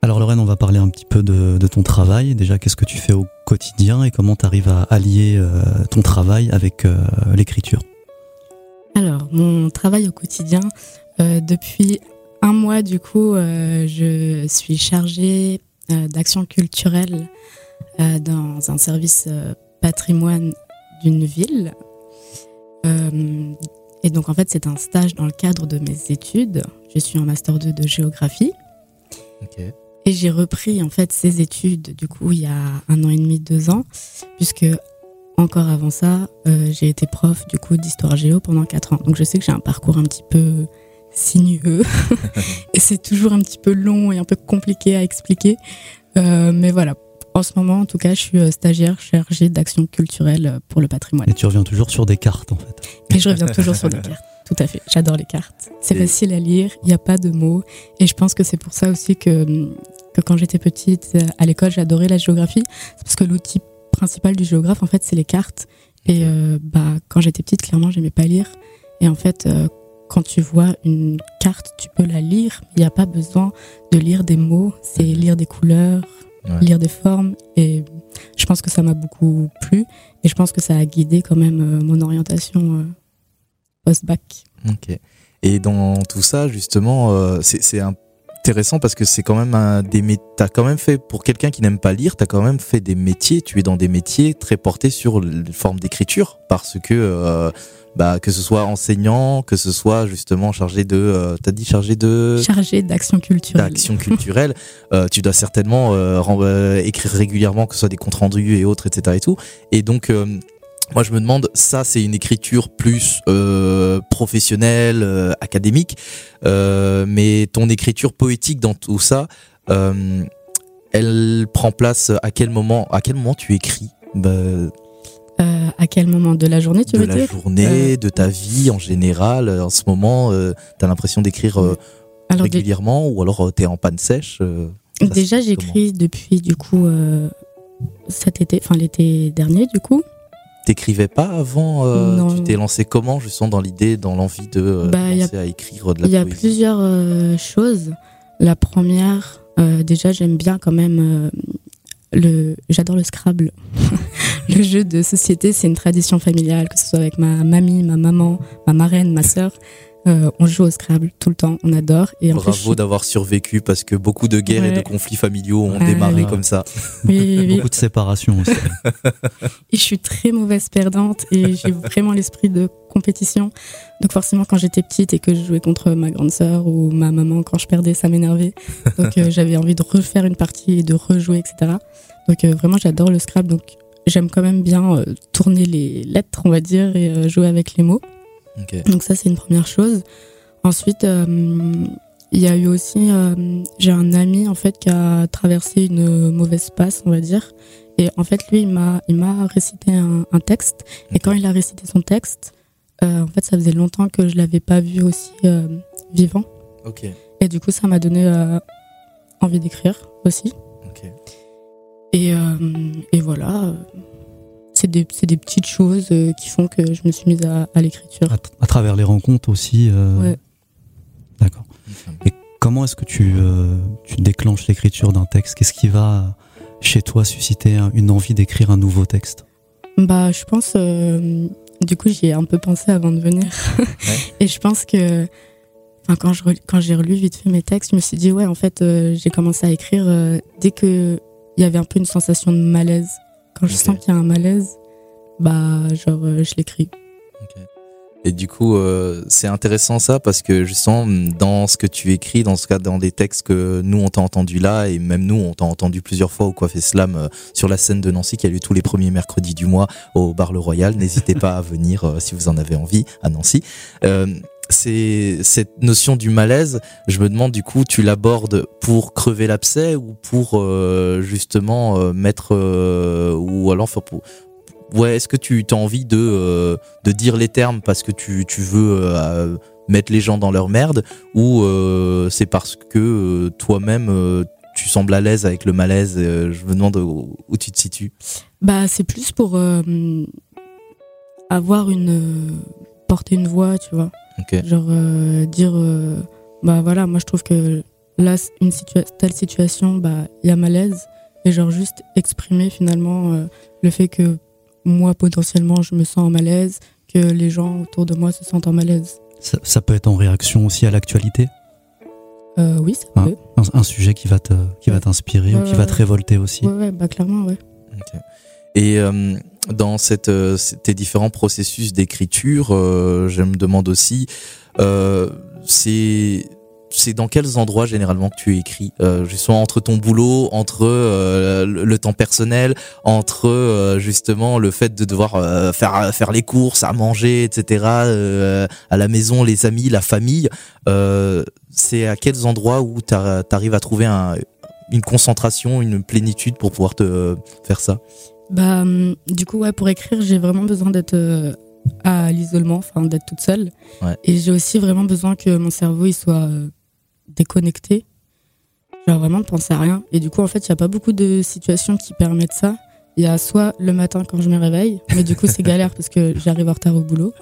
Alors Lorraine, on va parler un petit peu de, ton travail. Déjà, qu'est-ce que tu fais au quotidien et comment tu arrives à allier euh, ton travail avec euh, l'écriture? Alors, mon travail au quotidien, euh, depuis un mois, du coup, euh, je suis chargée euh, d'action culturelle euh, dans un service patrimoine d'une ville. et donc, en fait, c'est un stage dans le cadre de mes études. Je suis en master 2 de géographie. Et j'ai repris, en fait, ces études, du coup, il y a un an et demi, deux ans, puisque encore avant ça, euh, j'ai été prof du coup d'histoire géo pendant 4 ans. Donc je sais que j'ai un parcours un petit peu sinueux et c'est toujours un petit peu long et un peu compliqué à expliquer. Euh, mais voilà, en ce moment en tout cas, je suis euh, stagiaire chargée d'action culturelle pour le patrimoine. Et tu reviens toujours sur des cartes en fait. Et je reviens toujours sur des cartes. Tout à fait, j'adore les cartes. C'est facile à lire, il n'y a pas de mots. Et je pense que c'est pour ça aussi que, que quand j'étais petite, à l'école, j'adorais la géographie. C'est parce que l'outil principal du géographe, en fait, c'est les cartes. Et euh, bah, quand j'étais petite, clairement, j'aimais pas lire. Et en fait, euh, quand tu vois une carte, tu peux la lire. Il n'y a pas besoin de lire des mots. C'est lire des couleurs, lire des formes. Et je pense que ça m'a beaucoup plu. Et je pense que ça a guidé quand même euh, mon orientation post-bac. Ok. Et dans tout ça, justement, c'est un intéressant parce que c'est quand même un des t'as quand même fait pour quelqu'un qui n'aime pas lire, t'as quand même fait des métiers, tu es dans des métiers très portés sur la forme d'écriture parce que euh, bah que ce soit enseignant, que ce soit justement chargé de euh, t'as dit chargé de chargé d'action culturelle. D'action culturelle, euh, tu dois certainement écrire régulièrement que ce soit des comptes rendus et autres etc et tout et donc moi, je me demande, ça, c'est une écriture plus euh, professionnelle, euh, académique, euh, mais ton écriture poétique dans tout ça, elle prend place à quel moment À quel moment tu écris? Bah, À quel moment de la journée, tu de veux dire? De la journée, de ta vie en général. En ce moment, tu as l'impression d'écrire régulièrement, ou alors tu es en panne sèche Déjà, j'écris depuis du coup cet été, enfin l'été dernier, du coup t'écrivais pas avant euh, Tu t'es lancé comment, justement, dans l'idée, dans l'envie de euh, bah, à écrire de la Il y a plusieurs euh, choses. La première, déjà, j'aime bien quand même le. J'adore le Scrabble. le jeu de société, c'est une tradition familiale, que ce soit avec ma mamie, ma maman, ma marraine, ma sœur. Euh, on joue au Scrabble tout le temps, on adore. Et Bravo d'avoir survécu parce que beaucoup de guerres et de conflits familiaux ont démarré comme ça. beaucoup de séparations aussi. et je suis très mauvaise perdante et j'ai vraiment l'esprit de compétition. Donc forcément, quand j'étais petite et que je jouais contre ma grande sœur ou ma maman, quand je perdais, ça m'énervait. Donc euh, j'avais envie de refaire une partie et de rejouer, etc. Donc euh, vraiment, j'adore le Scrabble. Donc j'aime quand même bien tourner les lettres, on va dire, et jouer avec les mots. Donc ça, c'est une première chose. Ensuite, euh, il y a eu aussi, euh, j'ai un ami en fait qui a traversé une mauvaise passe, on va dire. Et en fait, lui, il m'a, il m'a récité un, texte. Et quand il a récité son texte, euh, en fait, ça faisait longtemps que je l'avais pas vu aussi vivant. Et du coup, ça m'a donné envie d'écrire aussi. Et, et voilà c'est des, des, petites choses euh, qui font que je me suis mise à, l'écriture. À, travers les rencontres aussi euh... Ouais. D'accord. Et comment est-ce que tu, euh, tu déclenches l'écriture d'un texte? Qu'est-ce qui va chez toi susciter une envie d'écrire un nouveau texte? Bah, je pense. Euh, du coup, j'y ai un peu pensé avant de venir. Et je pense que. quand je quand j'ai relu vite fait mes textes, je me suis dit ouais en fait j'ai commencé à écrire dès que il y avait un peu une sensation de malaise quand je sens qu'il y a un malaise, bah, genre, euh, je l'écris. Et du coup, euh, c'est intéressant ça parce que justement, dans ce que tu écris, dans ce cas, dans des textes que nous on t'a entendu là, et même nous on t'a entendu plusieurs fois au Coiffé Slam euh, sur la scène de Nancy qui a lieu tous les premiers mercredis du mois au Bar Le Royal. N'hésitez pas à venir si vous en avez envie à Nancy cette notion du malaise. Je me demande du coup, tu l'abordes pour crever l'abcès ou pour euh, justement euh, mettre euh, ou alors pour, ouais, est-ce que tu as envie de dire les termes parce que tu tu veux mettre les gens dans leur merde ou c'est parce que toi-même tu sembles à l'aise avec le malaise. je me demande où, où tu te situes. Bah, c'est plus pour avoir une porter une voix, tu vois. Genre euh, dire, euh, bah voilà, moi je trouve que là, une telle situation, bah il y a malaise. Et genre juste exprimer finalement euh, le fait que moi potentiellement je me sens en malaise, que les gens autour de moi se sentent en malaise. Ça, peut être en réaction aussi à l'actualité? Oui, ça peut. Un, sujet qui va te, qui va t'inspirer ou qui va te révolter aussi? Ouais, bah clairement, ouais. Et dans cette, euh, tes différents processus d'écriture, euh, je me demande aussi, euh, c'est c'est dans quels endroits généralement que tu écris euh, Justement entre ton boulot, entre euh, le, temps personnel, entre euh, justement le fait de devoir euh, faire faire les courses, à manger, etc. à la maison, les amis, la famille. c'est à quels endroits où tu arrives à trouver un, une concentration, une plénitude pour pouvoir te faire ça? Bah, hum, du coup, ouais, pour écrire, j'ai vraiment besoin d'être à l'isolement, enfin d'être toute seule. Et j'ai aussi vraiment besoin que mon cerveau il soit déconnecté. Genre vraiment de penser à rien. Et du coup, en fait, il n'y a pas beaucoup de situations qui permettent ça. Il y a soit le matin quand je me réveille, mais du coup, c'est galère parce que j'arrive en retard au boulot.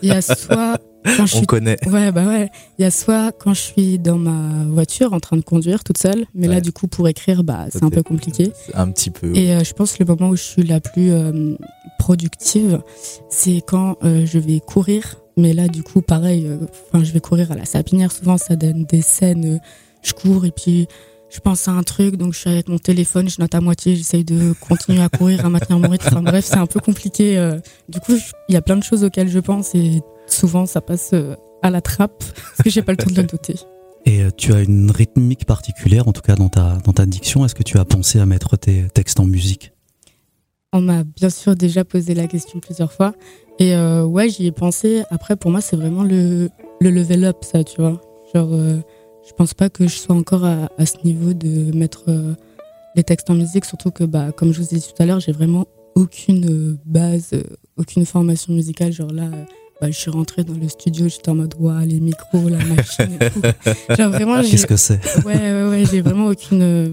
Il y a soit quand je suis... On connaît. Ouais, bah ouais. Il y a soit quand je suis dans ma voiture en train de conduire toute seule, mais là, du coup, pour écrire, bah, c'est un peu compliqué. Un petit peu. Et euh, je pense que le moment où je suis la plus euh, productive, c'est quand euh, je vais courir. Mais là, du coup, pareil, enfin, je vais courir à la sapinière. Souvent, ça donne des scènes. je cours et puis je pense à un truc, donc je suis avec mon téléphone, je note à moitié, j'essaye de continuer à courir, à maintenir mon rythme. Enfin bref, c'est un peu compliqué. Du coup, il y a plein de choses auxquelles je pense et souvent ça passe euh, à la trappe parce que j'ai pas le temps de le noter. Et euh, tu as une rythmique particulière, en tout cas dans ta, dans ta diction. Est-ce que tu as pensé à mettre tes textes en musique? On m'a bien sûr déjà posé la question plusieurs fois. Et euh, ouais, j'y ai pensé. Après, pour moi, c'est vraiment le, le level up, ça, tu vois. Genre, je pense pas que je sois encore à, à ce niveau de mettre les textes en musique, surtout que, bah, comme je vous ai dit tout à l'heure, j'ai vraiment aucune base, aucune formation musicale. Genre là, bah, je suis rentrée dans le studio, j'étais en mode, ouais, les micros, la machine. Genre vraiment, Qu'est-ce que c'est? Ouais, ouais, ouais, j'ai vraiment aucune,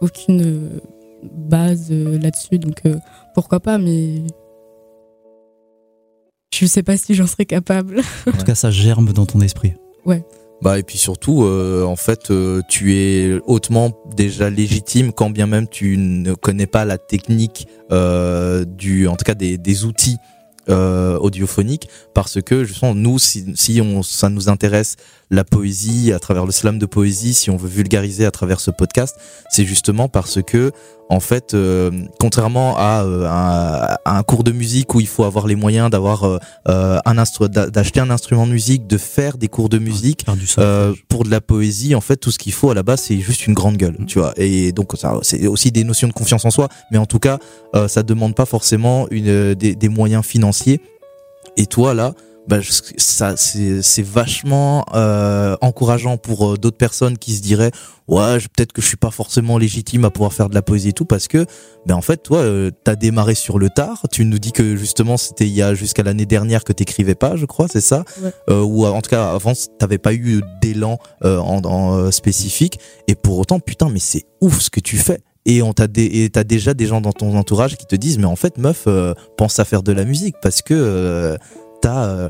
aucune base euh, là-dessus, donc euh, pourquoi pas, mais je sais pas si j'en serais capable. En tout cas, ça germe dans ton esprit. Ouais. Bah et puis surtout, euh, en fait, tu es hautement déjà légitime quand bien même tu ne connais pas la technique du, en tout cas des, des outils euh, audiophonique parce que justement nous si, si on ça nous intéresse la poésie à travers le slam de poésie si on veut vulgariser à travers ce podcast c'est justement parce que en fait euh, contrairement à, euh, à, un cours de musique où il faut avoir les moyens d'avoir euh, un instrument d'acheter un instrument de musique de faire des cours de musique pour de la poésie en fait tout ce qu'il faut à la base c'est juste une grande gueule mmh. tu vois. Et donc ça c'est aussi des notions de confiance en soi mais en tout cas ça demande pas forcément une des, des moyens financiers. Et toi là bah, ça c'est vachement euh, encourageant pour euh, d'autres personnes qui se diraient ouais peut-être que je suis pas forcément légitime à pouvoir faire de la poésie et tout parce que ben en fait toi euh, t'as démarré sur le tard. Tu nous dis que justement c'était il y a jusqu'à l'année dernière que t'écrivais pas je crois c'est ça? Euh, ou en tout cas avant t'avais pas eu d'élan en, en spécifique. Et pour autant putain mais c'est ouf ce que tu fais. Et on t'a t'as déjà des gens dans ton entourage qui te disent mais en fait meuf pense à faire de la musique parce que t'as euh,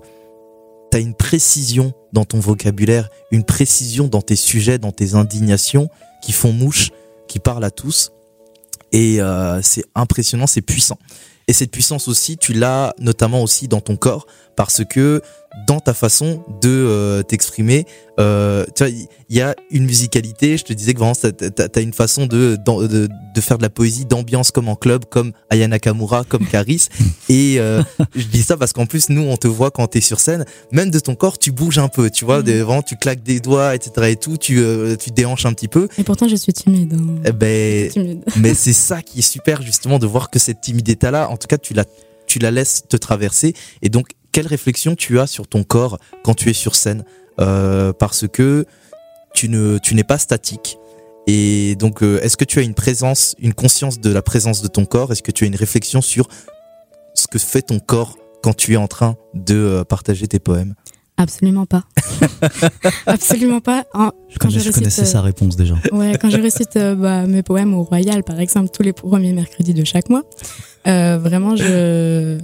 as une précision dans ton vocabulaire, une précision dans tes sujets, dans tes indignations qui font mouche, qui parlent à tous. Et euh, c'est impressionnant, c'est puissant. Et cette puissance aussi, tu l'as notamment aussi dans ton corps, parce que dans ta façon de euh, t'exprimer, euh, tu vois, il y a une musicalité. Je te disais que vraiment, t'as as une façon de, de, de faire de la poésie d'ambiance comme en club, comme Ayana Kamura, comme Caris. Et euh, je dis ça parce qu'en plus, nous, on te voit quand t'es sur scène, même de ton corps, tu bouges un peu, tu vois, mm. vraiment, tu claques des doigts, etc. et tout, tu, euh, tu déhanches un petit peu. Et pourtant, je suis timide. Hein. Eh ben, mais c'est ça qui est super, justement, de voir que cette timidité-là, en tout cas, tu la, tu la laisses te traverser. Et donc, quelle réflexion tu as sur ton corps quand tu es sur scène euh, Parce que tu ne, tu n'es pas statique. Et donc, euh, est-ce que tu as une présence, une conscience de la présence de ton corps? Est-ce que tu as une réflexion sur ce que fait ton corps quand tu es en train de euh, partager tes poèmes? Absolument pas. Absolument pas. quand je, connaissais sa réponse déjà. Ouais, quand je récite bah, mes poèmes au Royal, par exemple, tous les premiers mercredis de chaque mois, vraiment, je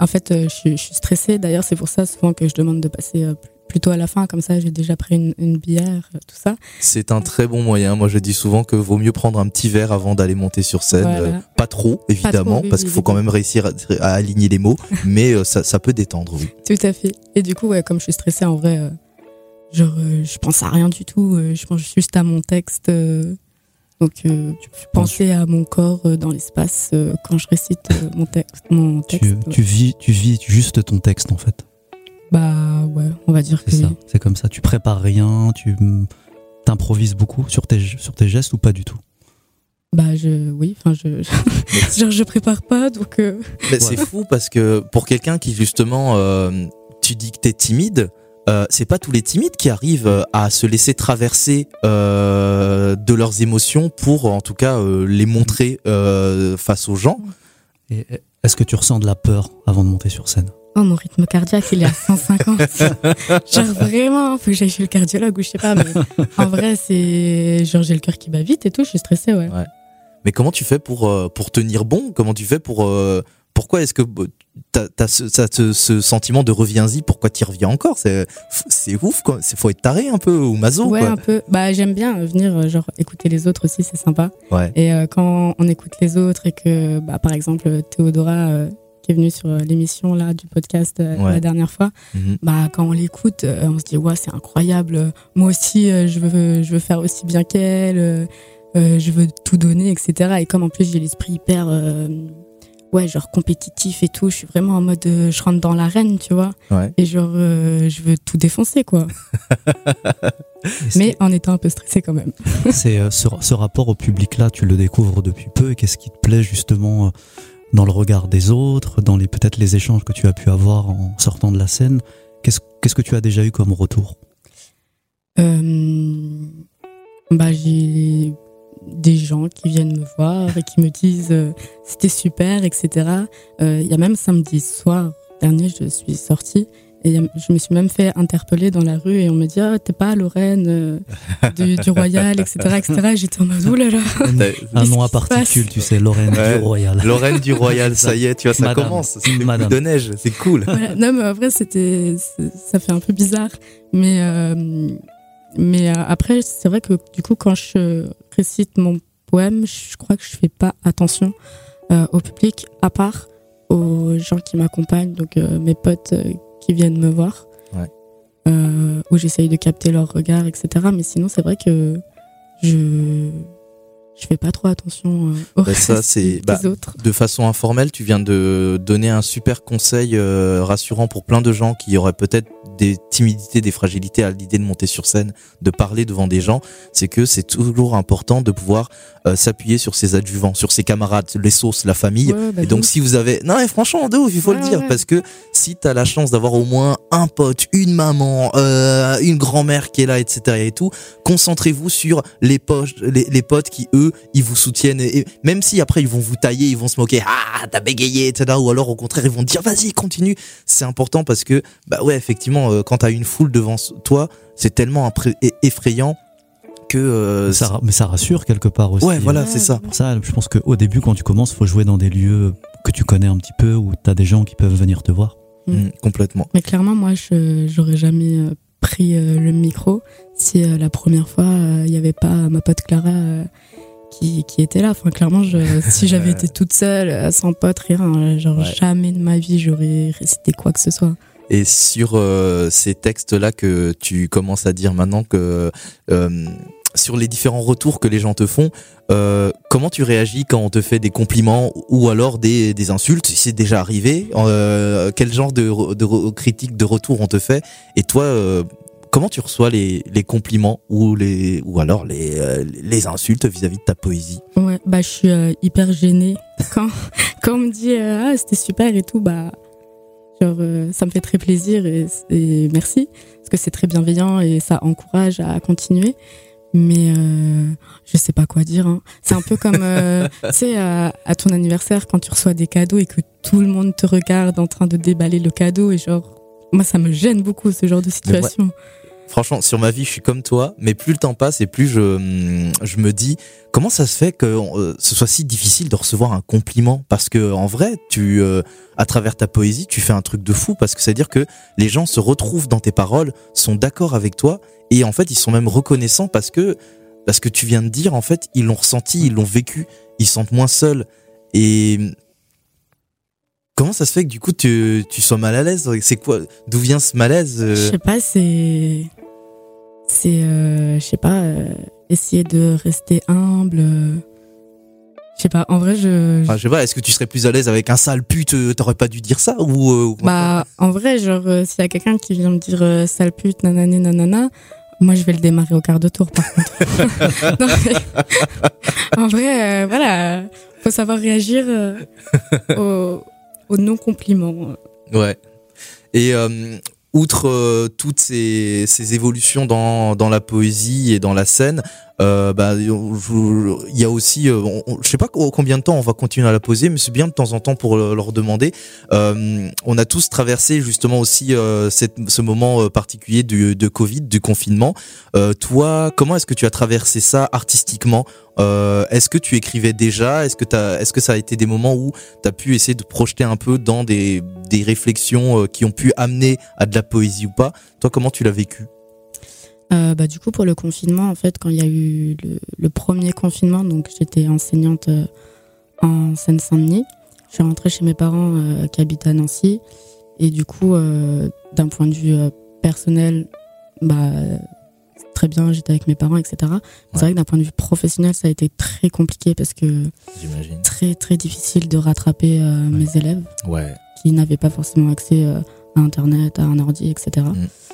en fait, euh, je, suis stressée. D'ailleurs, c'est pour ça souvent que je demande de passer euh, plutôt à la fin. Comme ça, j'ai déjà pris une, bière, euh, tout ça. C'est un très bon moyen. Moi, je dis souvent que vaut mieux prendre un petit verre avant d'aller monter sur scène. pas trop, évidemment, parce qu'il faut quand même réussir à, aligner les mots. mais ça, peut détendre, oui. Tout à fait. Et du coup, ouais, comme je suis stressée, en vrai, genre, je pense à rien du tout. je pense juste à mon texte. Donc, euh, penser à mon corps euh, dans l'espace euh, quand je récite mon, texte. Mon texte tu, vis, tu vis juste ton texte en fait. Bah ouais, on va dire que c'est ça. C'est comme ça. Tu prépares rien, tu t'improvises beaucoup sur tes sur tes gestes ou pas du tout? Bah je oui, enfin je genre je prépare pas donc. Euh. Mais c'est fou parce que pour quelqu'un qui justement, euh, tu dis que t'es timide. Euh, c'est pas tous les timides qui arrivent à se laisser traverser de leurs émotions pour en tout cas les montrer face aux gens. Est-ce que tu ressens de la peur avant de monter sur scène? Oh, mon rythme cardiaque, il est à 150. genre vraiment, faut que j'aille chez le cardiologue ou je sais pas, mais en vrai, c'est genre j'ai le cœur qui bat vite et tout, je suis stressée, ouais. ouais. Mais comment tu fais pour, euh, pour tenir bon? Comment tu fais pour. Euh, pourquoi est-ce que t'as as ce, ce, ce, sentiment de reviens-y Pourquoi tu reviens encore? C'est ouf, quoi. Faut être taré un peu ou maso. Ouais, quoi. un peu. Bah, j'aime bien venir, euh, genre, écouter les autres aussi, c'est sympa. Ouais. Et quand on écoute les autres et que, bah, par exemple, Théodora qui est venue sur l'émission là du podcast la dernière fois, mhm. bah quand on l'écoute, on se dit ouais c'est incroyable. Moi aussi je veux je veux faire aussi bien qu'elle. Euh, je veux tout donner, etc. Et comme en plus j'ai l'esprit hyper, euh, ouais, genre compétitif et tout, je suis vraiment en mode, euh, je rentre dans l'arène, tu vois. Et genre, je veux tout défoncer, quoi. Mais en étant un peu stressé quand même. C'est ce, ce, rapport au public-là, tu le découvres depuis peu. Et qu'est-ce qui te plaît justement dans le regard des autres, dans les peut-être les échanges que tu as pu avoir en sortant de la scène? Qu'est-ce qu'est-ce que tu as déjà eu comme retour? Bah j'ai des gens qui viennent me voir et qui me disent euh, c'était super, etc. Euh, il y a même samedi soir dernier, je suis sortie et je me suis même fait interpeller dans la rue et on me dit ah, t'es pas Lorraine euh, du, Royal, etc. etc. J'étais en mode oulala. Un nom à particules, tu sais, Lorraine du Royal. Lorraine du Royal, ça y est, tu vois, ça commence. C'est Madame. de neige, c'est cool. Non, mais vrai, c'était, ça fait un peu bizarre. Mais mais euh, après, c'est vrai que du coup, quand je récite mon poème, je crois que je fais pas attention euh, au public, à part aux gens qui m'accompagnent, donc euh, mes potes qui viennent me voir, ouais. où j'essaye de capter leur regard, etc. Mais sinon, c'est vrai que je je fais pas trop attention aux bah, ça, c'est bah, autres. De façon informelle, tu viens de donner un super conseil rassurant pour plein de gens qui auraient peut-être des timidités, des fragilités à l'idée de monter sur scène, de parler devant des gens, c'est que c'est toujours important de pouvoir euh, s'appuyer sur ses adjuvants, sur ses camarades, les sauces, la famille. Bah et donc si vous avez... Non mais franchement, de ouf, il faut le dire, parce que si tu as la chance d'avoir au moins un pote, une maman, euh, une grand-mère qui est là, etc. et tout, concentrez-vous sur les, poches, les, potes qui, eux, ils vous soutiennent. Et, même si après ils vont vous tailler, ils vont se moquer, ah, t'as bégayé, etc. Ou alors au contraire, ils vont dire, vas-y, continue. C'est important parce que, bah ouais, effectivement, euh, quand t'as une foule devant toi, c'est tellement effrayant que euh, ça, mais ça rassure quelque part aussi. Ouais, voilà, c'est ça. Ça, je pense qu'au début, quand tu commences, faut jouer dans des lieux que tu connais un petit peu, où t'as des gens qui peuvent venir te voir. Mm. Mm, complètement. Mais clairement, moi, j'aurais jamais euh, pris le micro si la première fois il n'y avait pas ma pote Clara qui, qui était là. Enfin, clairement, je, si j'avais été toute seule, sans pote, rien, genre jamais de ma vie j'aurais récité quoi que ce soit. Et sur euh, ces textes-là que tu commences à dire maintenant que euh, sur les différents retours que les gens te font, euh, comment tu réagis quand on te fait des compliments ou alors des, des insultes? Si c'est déjà arrivé, euh, quel genre de, de critiques, de retours on te fait? Et toi, euh, comment tu reçois les, les, compliments ou les ou alors les, euh, les insultes vis-à-vis -vis de ta poésie Ouais, bah je suis hyper gênée quand quand on me dit ah c'était super et tout bah Genre, euh, ça me fait très plaisir et, merci, parce que c'est très bienveillant et ça encourage à continuer. Mais euh, je sais pas quoi dire. Hein. C'est un peu comme, euh, tu sais, à, ton anniversaire, quand tu reçois des cadeaux et que tout le monde te regarde en train de déballer le cadeau. Et genre, moi, ça me gêne beaucoup, ce genre de situation. Franchement, sur ma vie, je suis comme toi, mais plus le temps passe et plus je, je me dis comment ça se fait que euh, ce soit si difficile de recevoir un compliment? Parce que en vrai, tu euh, à travers ta poésie, tu fais un truc de fou parce que c'est à dire que les gens se retrouvent dans tes paroles, sont d'accord avec toi et en fait, ils sont même reconnaissants parce que parce que tu viens de dire en fait, ils l'ont ressenti, ils l'ont vécu, ils se sentent moins seuls et Comment ça se fait que du coup tu, tu sois mal à l'aise? C'est quoi? D'où vient ce malaise euh? Je sais pas, c'est c'est, euh, je sais pas, euh, essayer de rester humble. Euh, Je sais pas, en vrai, je. Enfin, je sais pas, est-ce que tu serais plus à l'aise avec un sale pute T'aurais pas dû dire ça ou Bah, en vrai, genre, s'il y a quelqu'un qui vient me dire sale pute, nanana, nanana, moi, je vais le démarrer au quart de tour, par contre. en vrai, voilà, faut savoir réagir aux, aux non-compliments. Ouais. Et outre toutes ces, évolutions dans, la poésie et dans la scène, euh, bah, il y a aussi, euh, je sais pas combien de temps on va continuer à la poser, mais c'est bien de temps en temps pour leur demander. Euh, on a tous traversé justement aussi euh, ce moment euh, particulier de Covid, du confinement. toi, comment est-ce que tu as traversé ça artistiquement? Est-ce que tu écrivais déjà? Est-ce que, as, est-ce que ça a été des moments où tu as pu essayer de projeter un peu dans des, des réflexions qui ont pu amener à de la poésie ou pas? Toi, comment tu l'as vécu? Euh, bah, Du coup, pour le confinement, en fait, quand il y a eu le, le premier confinement, donc j'étais enseignante euh, en Seine-Saint-Denis. Je suis rentrée chez mes parents euh, qui habitent à Nancy. Et du coup, d'un point de vue personnel, bah, très bien, j'étais avec mes parents, etc. C'est vrai que d'un point de vue professionnel, ça a été très compliqué parce que très très difficile de rattraper mes élèves ouais. qui n'avaient pas forcément accès à Internet, à un ordi, etc.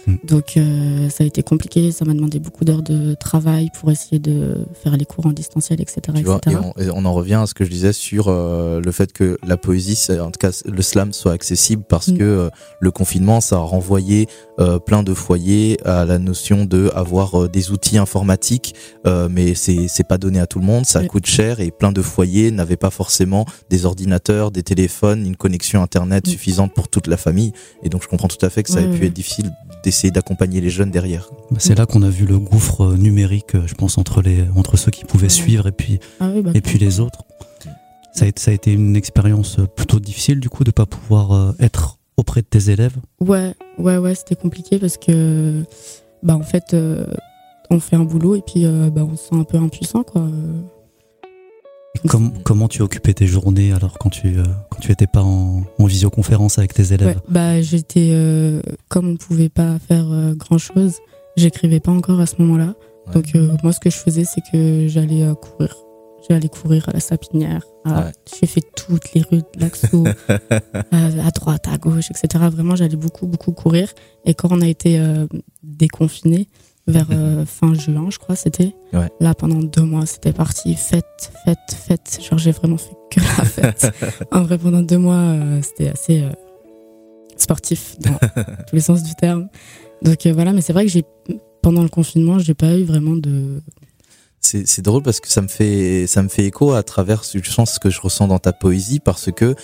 Mm. Donc euh, ça a été compliqué, ça m'a demandé beaucoup d'heures de travail pour essayer de faire les cours en distanciel, etc. et, on, en revient à ce que je disais sur euh, le fait que la poésie, en tout cas le slam, soit accessible parce mm. que euh, le confinement, ça a renvoyé plein de foyers à la notion de avoir des outils informatiques, mais c'est c'est pas donné à tout le monde, ça coûte cher et plein de foyers n'avaient pas forcément des ordinateurs, des téléphones, une connexion internet mm. suffisante pour toute la famille. Et donc je comprends tout à fait que ça ait pu être difficile d'essayer d'accompagner les jeunes derrière. Bah, c'est là qu'on a vu le gouffre euh, numérique, euh, je pense, entre, les, entre ceux qui pouvaient suivre et puis, ah bah, et puis les autres. Ça a, été, ça a été une expérience euh, plutôt difficile du coup de pas pouvoir être auprès de tes élèves. Ouais, ouais, ouais, c'était compliqué parce que, bah en fait, on fait un boulot et puis bah, on se sent un peu impuissant quoi comment tu occupais tes journées alors quand tu euh, quand tu étais pas en, visioconférence avec tes élèves? Bah j'étais euh, comme on pouvait pas faire euh, grand chose, j'écrivais pas encore à ce moment-là. Donc moi ce que je faisais c'est que j'allais courir. J'allais courir à la Sapinière. J'ai fait toutes les rues de l'Axou, à droite, à gauche, etc. Vraiment j'allais beaucoup beaucoup courir. Et quand on a été déconfiné, vers euh, fin juin, je crois, c'était. Là, pendant deux mois, c'était parti, fête, fête, fête. Genre, j'ai vraiment fait que la fête. en vrai, pendant deux mois, euh, c'était assez euh, sportif dans tous les sens du terme. Donc voilà, mais c'est vrai que j'ai pendant le confinement, j'ai pas eu vraiment de c'est drôle parce que ça me fait ça écho à travers je ce que je ressens dans ta poésie parce que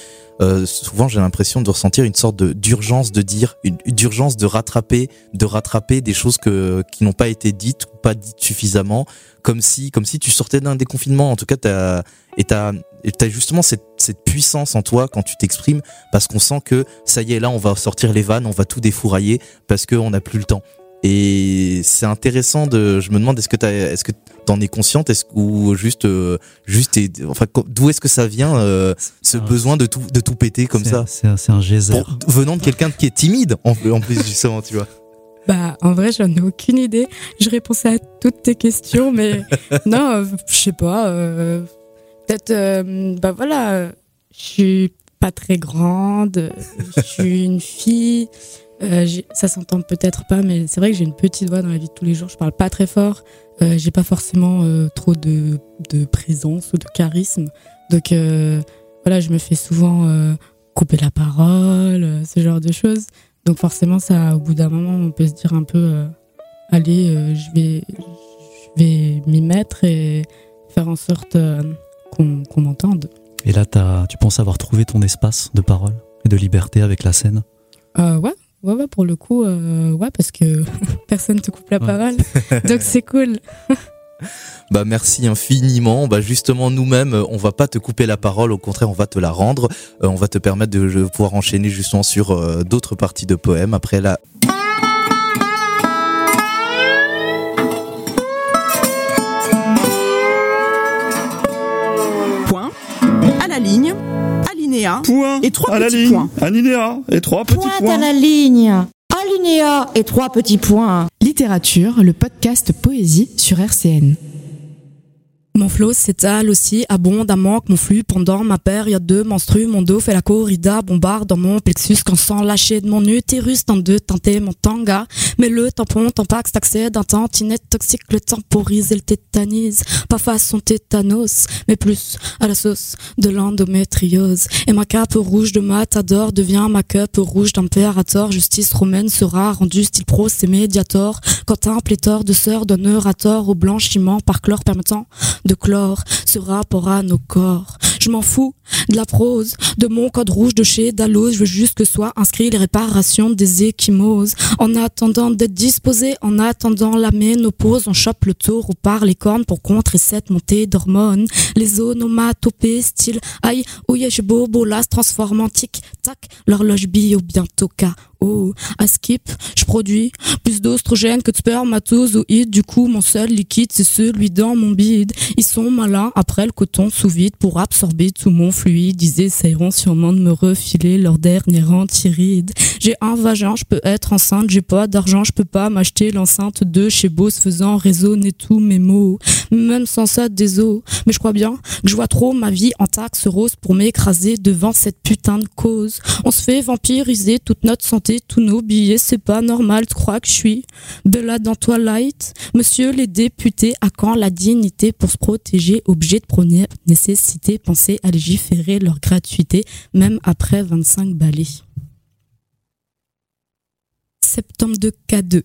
euh, souvent j'ai l'impression de ressentir une sorte d'urgence de dire une d'urgence de rattraper de rattraper des choses qui n'ont pas été dites ou pas dites suffisamment. Comme si tu sortais d'un déconfinement. En tout cas t'as et t'as as justement cette, cette puissance en toi quand tu t'exprimes parce qu'on sent que ça y est là on va sortir les vannes on va tout défourailler parce qu'on n'a plus le temps et c'est intéressant de. Je me demande est-ce que t'as, est-ce que t'en es consciente, est-ce ou juste, euh, juste, enfin, d'où est-ce que ça vient euh, ce besoin de tout, de tout péter comme ça? C'est un, c'est un geyser. venant de quelqu'un qui est timide, en, en plus justement, tu vois. Bah, en vrai, j'en ai aucune idée. Je répondais à toutes tes questions, mais non, euh, je sais pas. Peut-être, bah voilà, je suis pas très grande, je suis une fille. Euh, ça s'entend peut-être pas, mais c'est vrai que j'ai une petite voix dans la vie de tous les jours. Je parle pas très fort. Euh, j'ai pas forcément euh, trop de, de, présence ou de charisme. Donc euh, voilà, je me fais souvent couper la parole, ce genre de choses. Donc forcément, ça, au bout d'un moment, on peut se dire un peu, allez, je vais, je vais m'y mettre et faire en sorte qu'on m'entende. Et là, as, tu penses avoir trouvé ton espace de parole et de liberté avec la scène? Ouais, Ouais, ouais, pour le coup, euh, ouais, parce que personne te coupe la parole. Donc c'est cool. Bah merci infiniment. Bah justement nous-mêmes, on va pas te couper la parole, au contraire, on va te la rendre. Euh, on va te permettre de, pouvoir enchaîner justement sur euh, d'autres parties de poèmes après la point et trois à petits la ligne, points. alinéa et trois petits Point points. à la ligne, alinéa et trois petits points. Littérature, le podcast Poésie sur RCN. Mon flot s'étale aussi abondamment que mon flux pendant ma période de menstru. Mon dos fait la corrida, bombarde dans mon plexus quand sans lâcher de mon utérus dans deux tenter mon tanga. Mais le tampon, tampax, d'accès d'un tantinette toxique, le temporise et le tétanise. Pas façon tétanos, mais plus à la sauce de l'endométriose. Et ma cape rouge de matador devient ma cup rouge d'impérator. Justice romaine sera rendue style pro, c'est médiator. Quand un pléthore de sœurs donnera tort au blanchiment par chlore permettant de chlore ce rapport à nos corps. Je m'en fous de la prose, de mon code rouge de chez Dallos. Je veux juste que soient inscrits les réparations des échymoses. En attendant d'être disposé, en attendant la ménopause, on chope le taureau par les cornes pour contrer cette montée d'hormones. Les onomatopées style aïe, beau, là, se transforme en tic, tac, l'horloge bio bientôt oh, à skip, je produis plus d'ostrogène que de spermatozoïdes. Du coup, mon seul liquide, c'est celui dans mon bide. Ils sont malins après le coton sous vide pour absorber tout mon fluide. Ils essayeront sûrement de me refiler leur dernière antiride. J'ai un vagin, je peux être enceinte. J'ai pas d'argent, je peux pas m'acheter l'enceinte de chez Bose faisant résonner tous mes mots. Même sans ça, des os. Mais je crois bien que je vois trop ma vie en taxe rose pour m'écraser devant cette putain de cause. On se fait vampiriser toute notre santé tous nos billets, c'est pas normal, tu crois que je suis Bella dans Twilight? Monsieur les députés, à quand la dignité pour se protéger, objet de première nécessité, à légiférer leur gratuité, même après 25 balais. Septembre de K2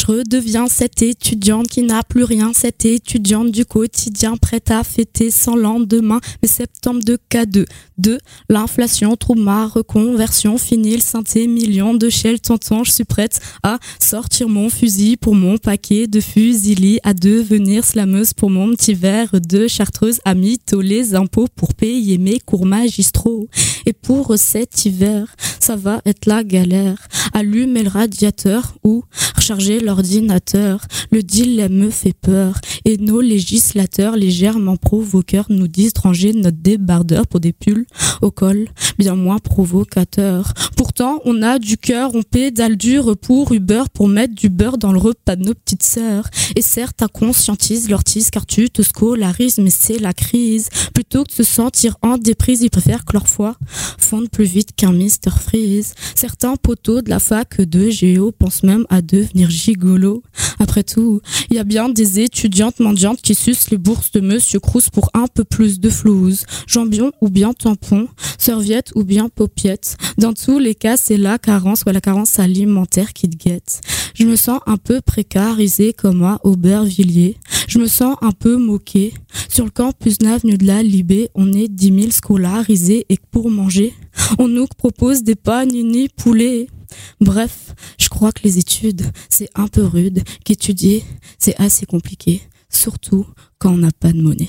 je redeviens cette étudiante qui n'a plus rien, cette étudiante du quotidien prête à fêter sans lendemain. Mais septembre de K2, 2. L'inflation trouve ma reconversion, fini le synthé million de Shell tonton, je suis prête à sortir mon fusil pour mon paquet de fusili, à devenir slameuse pour mon petit verre de chartreuse, à mytho les impôts pour payer mes cours magistraux. Et pour cet hiver, ça va être la galère. Allumer le radiateur ou recharger l'ordinateur. Le dilemme me fait peur. Et nos législateurs légèrement provoqueurs nous disent ranger notre débardeur pour des pulls au col bien moins provocateurs. Pourtant, on a du cœur, on pédale dur pour Uber pour mettre du beurre dans le repas de nos petites sœurs. Et certes, conscientise l'ortise car tu te scolarises, mais c'est la crise. Plutôt que de se sentir en déprise, ils préfèrent que leur foi fonde plus vite qu'un Mr. Freeze. Certains poteaux de la fac de Géo pensent même à devenir Après tout, il y a bien des étudiantes mendiantes qui sucent les bourses de Monsieur Cruz pour un peu plus de flouze. Jambion ou bien tampon, serviette ou bien paupiette. Dans tous les cas, c'est la carence ou la carence alimentaire qui te guette. Je me sens un peu précarisée comme moi, Aubervilliers. Je me sens un peu moquée. Sur le campus avenue de la Libé, on est 10 000 scolarisés et pour manger, on nous propose des panini poulets. Bref, je crois que les études, c'est un peu rude, qu'étudier, c'est assez compliqué, surtout quand on n'a pas de monnaie.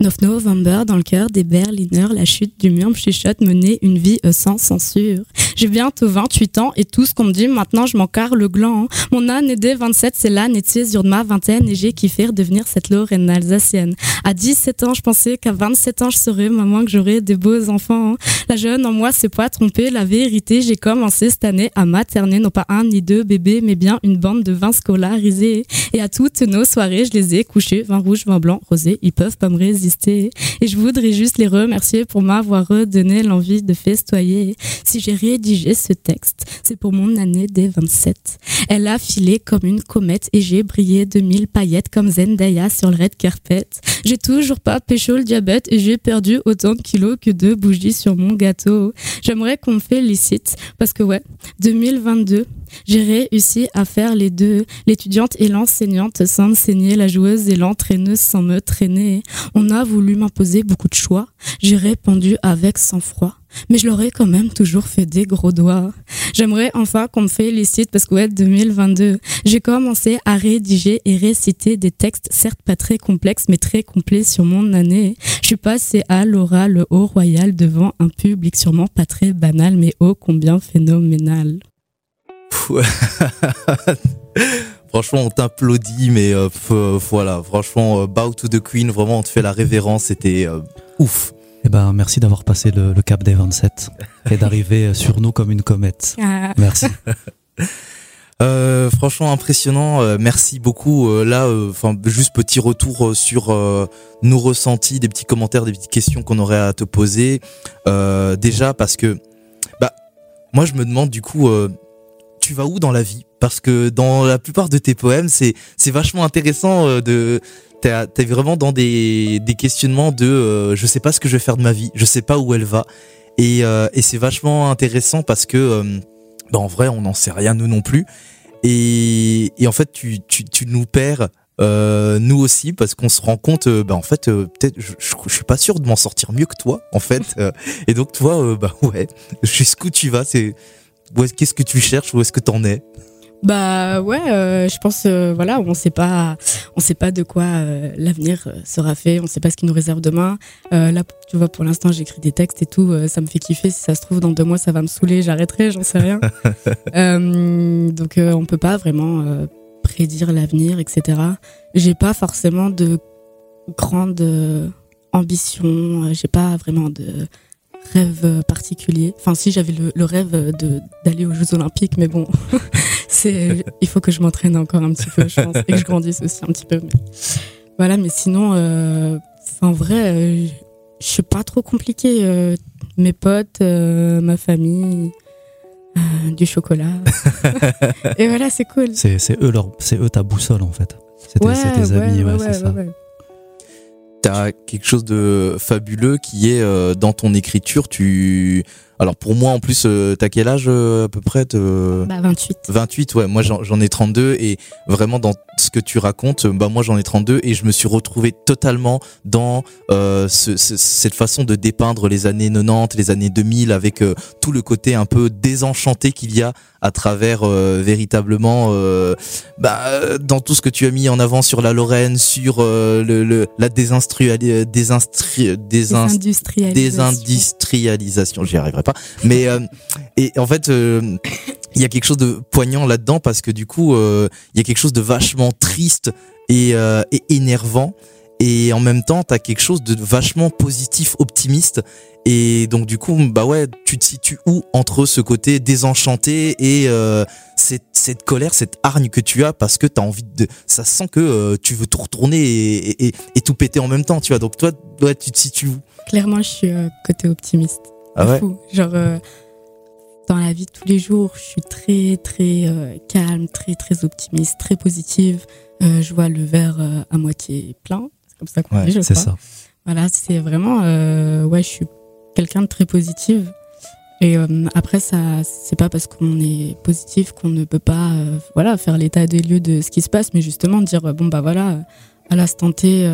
9 novembre, dans le cœur des Berliners, la chute du mur me chuchote mener une vie euh, sans censure. J'ai bientôt 28 ans et tout ce qu'on me dit maintenant, je m'en le gland. Mon année des 27, c'est l'année de ma vingtaine et j'ai kiffé redevenir cette Lorraine alsacienne. À 17 ans, je pensais qu'à 27 ans, je serais maman, que j'aurais des beaux enfants. La jeune en moi s'est pas trompée. La vérité, j'ai commencé cette année à materner, non pas un ni deux bébés, mais bien une bande de 20 scolarisés. Et à toutes nos soirées, je les ai couchés, vin rouge, vin blanc, rosé. Ils peuvent pas me résister. Et je voudrais juste les remercier pour m'avoir redonné l'envie de festoyer. Si j'ai rédigé ce texte, c'est pour mon année des 27. Elle a filé comme une comète et j'ai brillé de mille paillettes comme Zendaya sur le red carpet. J'ai toujours pas pécho le diabète et j'ai perdu autant de kilos que de bougies sur mon gâteau. J'aimerais qu'on me félicite parce que ouais, 2022, j'ai réussi à faire les deux, l'étudiante et l'enseignante saigner, la joueuse et l'entraîneuse sans me traîner. On a voulu m'imposer beaucoup de choix, j'ai répondu avec sang-froid. Mais je l'aurais quand même toujours fait des gros doigts. J'aimerais enfin qu'on me félicite parce que ouais, 2022, j'ai commencé à rédiger et réciter des textes certes pas très complexes mais très complets sur mon année. Je suis passée à l'oral au royal devant un public sûrement pas très banal mais ô combien phénoménal. franchement, on t'applaudit, mais euh, voilà, franchement, euh, bow to the queen, vraiment, on te fait la révérence, c'était euh, ouf. Eh ben, merci d'avoir passé le, cap des 27 et d'arriver sur nous comme une comète. Ah. Merci. Euh, franchement impressionnant. Euh, merci beaucoup. Euh, là, enfin juste petit retour sur nos ressentis, des petits commentaires, des petites questions qu'on aurait à te poser. déjà parce que bah moi je me demande du coup tu vas où dans la vie? Parce que dans la plupart de tes poèmes, c'est c'est vachement intéressant de t'es vraiment dans des des questionnements de je sais pas ce que je vais faire de ma vie, je sais pas où elle va. Et, et c'est vachement intéressant parce que bah en vrai, on n'en sait rien nous non plus. Et, et en fait, tu, tu, nous perds. Euh, nous aussi parce qu'on se rend compte euh, bah en fait euh, peut-être je, je, suis pas sûr de m'en sortir mieux que toi en fait euh, et donc toi bah ouais jusqu'où tu vas c'est qu'est-ce que tu cherches où est-ce que t'en es? Bah ouais, euh, je pense euh, voilà, on sait pas, on sait pas de quoi euh, l'avenir sera fait, on sait pas ce qui nous réserve demain. là, tu vois, pour l'instant, j'écris des textes et tout, ça me fait kiffer. Si ça se trouve dans deux mois, ça va me saouler, j'arrêterai, j'en sais rien. donc on peut pas vraiment prédire l'avenir, etc. J'ai pas forcément de grandes ambitions, j'ai pas vraiment de rêve particulier. Enfin, si j'avais le, le, rêve de d'aller aux Jeux Olympiques, mais bon, c'est il faut que je m'entraîne encore un petit peu, je pense, et que je grandisse aussi un petit peu. Mais, voilà, mais sinon, euh, en vrai, euh, je suis pas trop compliquée. Euh, mes potes, euh, ma famille, euh, du chocolat, et voilà, c'est cool. C'est eux leur, c'est eux ta boussole en fait. C'est tes, tes amis, ouais, c'est ça t'as quelque chose de fabuleux qui est euh, dans ton écriture. Tu alors pour moi en plus, euh, t'as quel âge euh, à peu près bah, 28. 28, ouais. Moi j'en ai 32 et vraiment dans ce que tu racontes, bah moi j'en ai 32 et je me suis retrouvé totalement dans euh, ce, cette façon de dépeindre les années 90, les années 2000 avec tout le côté un peu désenchanté qu'il y a à travers véritablement bah, dans tout ce que tu as mis en avant sur la Lorraine, sur le, le, la désinstru, désindustrialisation. désindustrialisation, j'y arriverai pas mais euh, et en fait, euh, il y a quelque chose de poignant là-dedans parce que du coup, euh, il y a quelque chose de vachement triste et, et énervant. Et en même temps, t'as quelque chose de vachement positif, optimiste. Et donc du coup, bah ouais, tu te situes où entre ce côté désenchanté et cette, cette, colère, cette hargne que tu as parce que t'as envie de, ça sent que tu veux tout retourner et, et, et, tout péter en même temps, tu vois. Donc toi, ouais, tu te situes où? Clairement, je suis côté optimiste. Ah Genre, euh, dans la vie de tous les jours, je suis très, très euh, calme, très, très optimiste, très positive. Euh, je vois le verre à moitié plein. C'est comme ça qu'on dit, je C'est ça. Voilà, c'est vraiment, ouais, je suis quelqu'un de très positive. Et après, ça, c'est pas parce qu'on est positif qu'on ne peut pas, voilà, faire l'état des lieux de ce qui se passe, mais justement dire, bon, bah voilà, à l'instant T,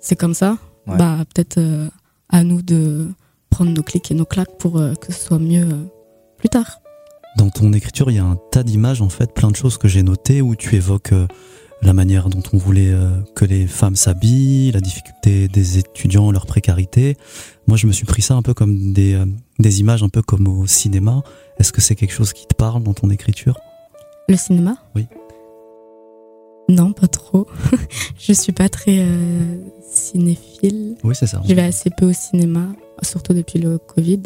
c'est comme ça. Bah, peut-être à nous de prendre nos clics et nos claques pour euh, que ce soit mieux euh, plus tard. Dans ton écriture, il y a un tas d'images, en fait, plein de choses que j'ai notées où tu évoques euh, la manière dont on voulait que les femmes s'habillent, la difficulté des étudiants, leur précarité. Moi, je me suis pris ça un peu comme des, des images, un peu comme au cinéma. Est-ce que c'est quelque chose qui te parle dans ton écriture? Le cinéma? Oui. Non, pas trop. je suis pas très cinéphile. Oui, c'est ça. Je vais assez peu au cinéma surtout depuis le Covid.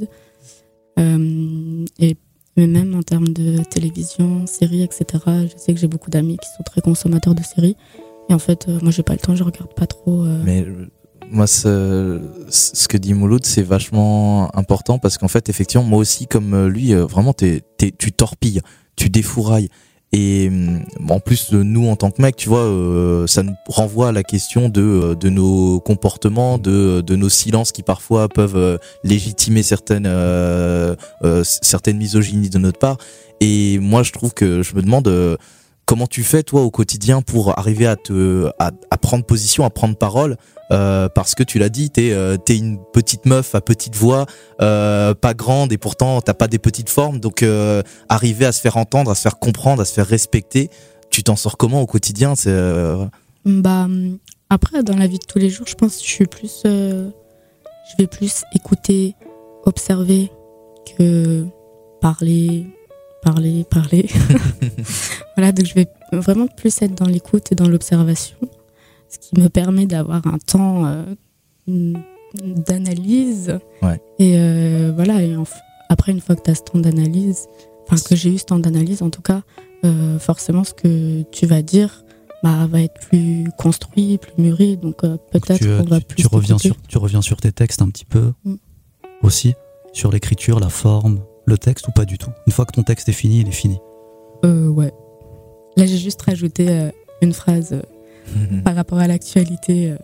Euh, et mais même en termes de télévision, séries, etc. Je sais que j'ai beaucoup d'amis qui sont très consommateurs de séries. Et en fait, euh, moi, j'ai pas le temps, je regarde pas trop. Euh. Mais moi, ce, ce que dit Mouloud, c'est vachement important parce qu'en fait, effectivement, moi aussi, comme lui, vraiment, tu torpilles, tu défourailles. Et mm, en plus, nous en tant que mec, tu vois, euh, ça nous renvoie à la question de, euh, nos comportements, de, nos silences qui parfois peuvent euh, légitimer certaines, euh, certaines misogynies de notre part. Et moi, je trouve que je me demande comment tu fais toi au quotidien pour arriver à prendre position, à prendre parole euh, parce que tu l'as dit, t'es euh, es une petite meuf à petite voix, euh, pas grande et pourtant t'as pas des petites formes, donc euh, arriver à se faire entendre, à se faire comprendre, à se faire respecter, tu t'en sors comment au quotidien? C'est bah après dans la vie de tous les jours, je pense que je suis plus, je vais plus écouter, observer que parler, parler, parler. voilà, donc je vais vraiment plus être dans l'écoute et dans l'observation ce qui me permet d'avoir un temps euh, d'analyse. Et euh, voilà, et après, une fois que tu as ce temps d'analyse, enfin que j'ai eu ce temps d'analyse en tout cas, euh, forcément ce que tu vas dire bah, va être plus construit, plus mûri. Donc euh, peut-être qu'on va plus. Tu reviens, sur, tu reviens sur tes textes un petit peu mm. aussi Sur l'écriture, la forme, le texte ou pas du tout? Une fois que ton texte est fini, il est fini euh, Ouais. Là, j'ai juste rajouté une phrase par rapport à l'actualité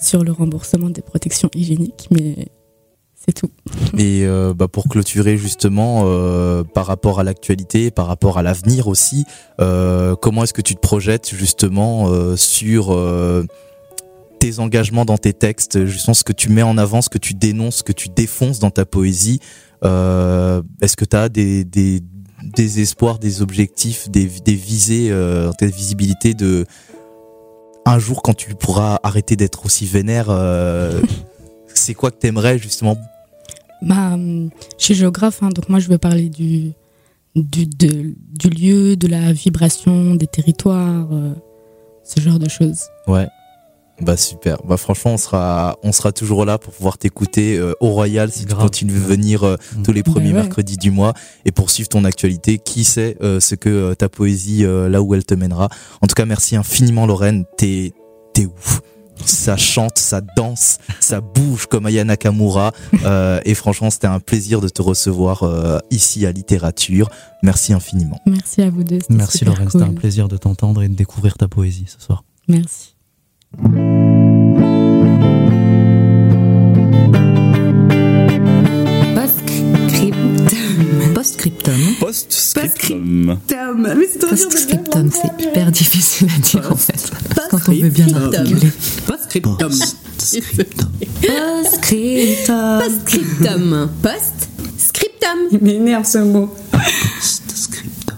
sur le remboursement des protections hygiéniques, mais c'est tout. Et euh, bah pour clôturer justement euh, par rapport à l'actualité, par rapport à l'avenir aussi, euh, comment est-ce que tu te projettes justement sur tes engagements dans tes textes, justement ce que tu mets en avant, ce que tu dénonces, ce que tu défonces dans ta poésie Est-ce que tu as des, des, des, espoirs, des objectifs, des, des visées, euh, ta visibilité de un jour quand tu pourras arrêter d'être aussi vénère c'est quoi que tu aimerais justement? Bah, Je suis géographe, hein, donc moi je veux parler du, du, du, lieu, de la vibration, des territoires, euh, ce genre de choses. Ouais. Bah super. Bah franchement, on sera, on sera toujours là pour pouvoir t'écouter euh, au Royal si tu continues de venir euh, mm. tous les premiers mercredis du mois et poursuivre ton actualité. Qui sait ce que ta poésie là où elle te mènera. En tout cas, merci infiniment Lorraine. T'es, t'es ouf ça chante, ça danse, ça bouge comme Aya Nakamura. Euh, et franchement, c'était un plaisir de te recevoir euh, ici à Littérature. Merci infiniment. Merci à vous deux. Merci Lorraine, c'était un plaisir de t'entendre et de découvrir ta poésie ce soir. Merci. Postscriptum. Postscriptum. Postscriptum, c'est hyper difficile à dire en fait. Quand on veut bien l'articuler. Postscriptum. Postscriptum. Postscriptum. Postscriptum. Il m'énerve ce mot. Postscriptum.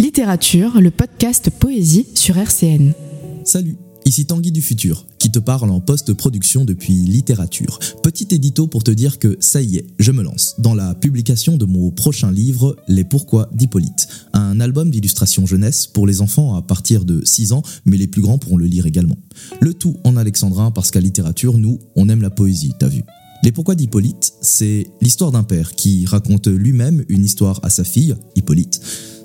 Littérature, le podcast Poésie sur RCN. Salut Ici Tanguy du futur, qui te parle en post-production depuis littérature. Petit édito pour te dire que ça y est, je me lance dans la publication de mon prochain livre, Les Pourquoi d'Hippolyte. Un album d'illustration jeunesse pour les enfants à partir de 6 ans, mais les plus grands pourront le lire également. Le tout en alexandrin parce qu'à littérature, nous, on aime la poésie, t'as vu. Les Pourquoi d'Hippolyte, c'est l'histoire d'un père qui raconte lui-même une histoire à sa fille, Hippolyte.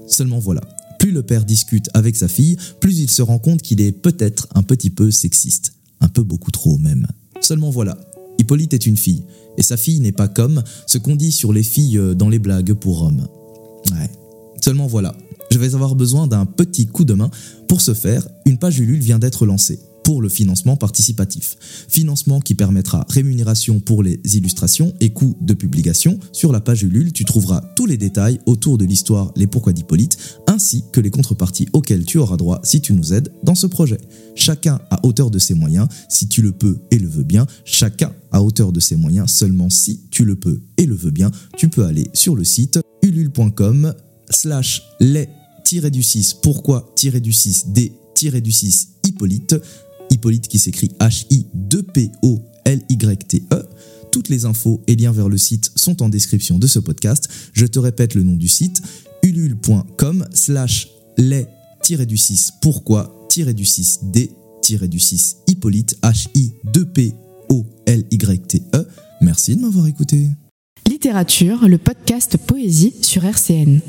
Seulement voilà, plus le père discute avec sa fille, plus il se rend compte qu'il est peut-être un petit peu sexiste. Un peu beaucoup trop même. Seulement voilà, Hippolyte est une fille, et sa fille n'est pas comme ce qu'on dit sur les filles euh, dans les blagues pour hommes. Ouais. Seulement voilà, je vais avoir besoin d'un petit coup de main. Pour ce faire, une page Ulule vient d'être lancée pour le financement participatif. Financement qui permettra rémunération pour les illustrations et coûts de publication. Sur la page Ulule, tu trouveras tous les détails autour de l'histoire Les Pourquoi d'Hippolyte, ainsi que les contreparties auxquelles tu auras droit si tu nous aides dans ce projet. Chacun à hauteur de ses moyens, si tu le peux et le veux bien. Chacun à hauteur de ses moyens, seulement si tu le peux et le veux bien. Tu peux aller sur le site ulule.com slash les-du-6 pourquoi-du-6 d-du-6 Hippolyte Hippolyte qui s'écrit H-I-2-P-O-L-Y-T-E. Toutes les infos et liens vers le site sont en description de ce podcast. Je te répète le nom du site ulule.com slash les-du-6 pourquoi-du-6 d-du-6 Hippolyte H-I-2-P-O-L-Y-T-E. Merci de m'avoir écouté. Littérature, le podcast Poésie sur RCN.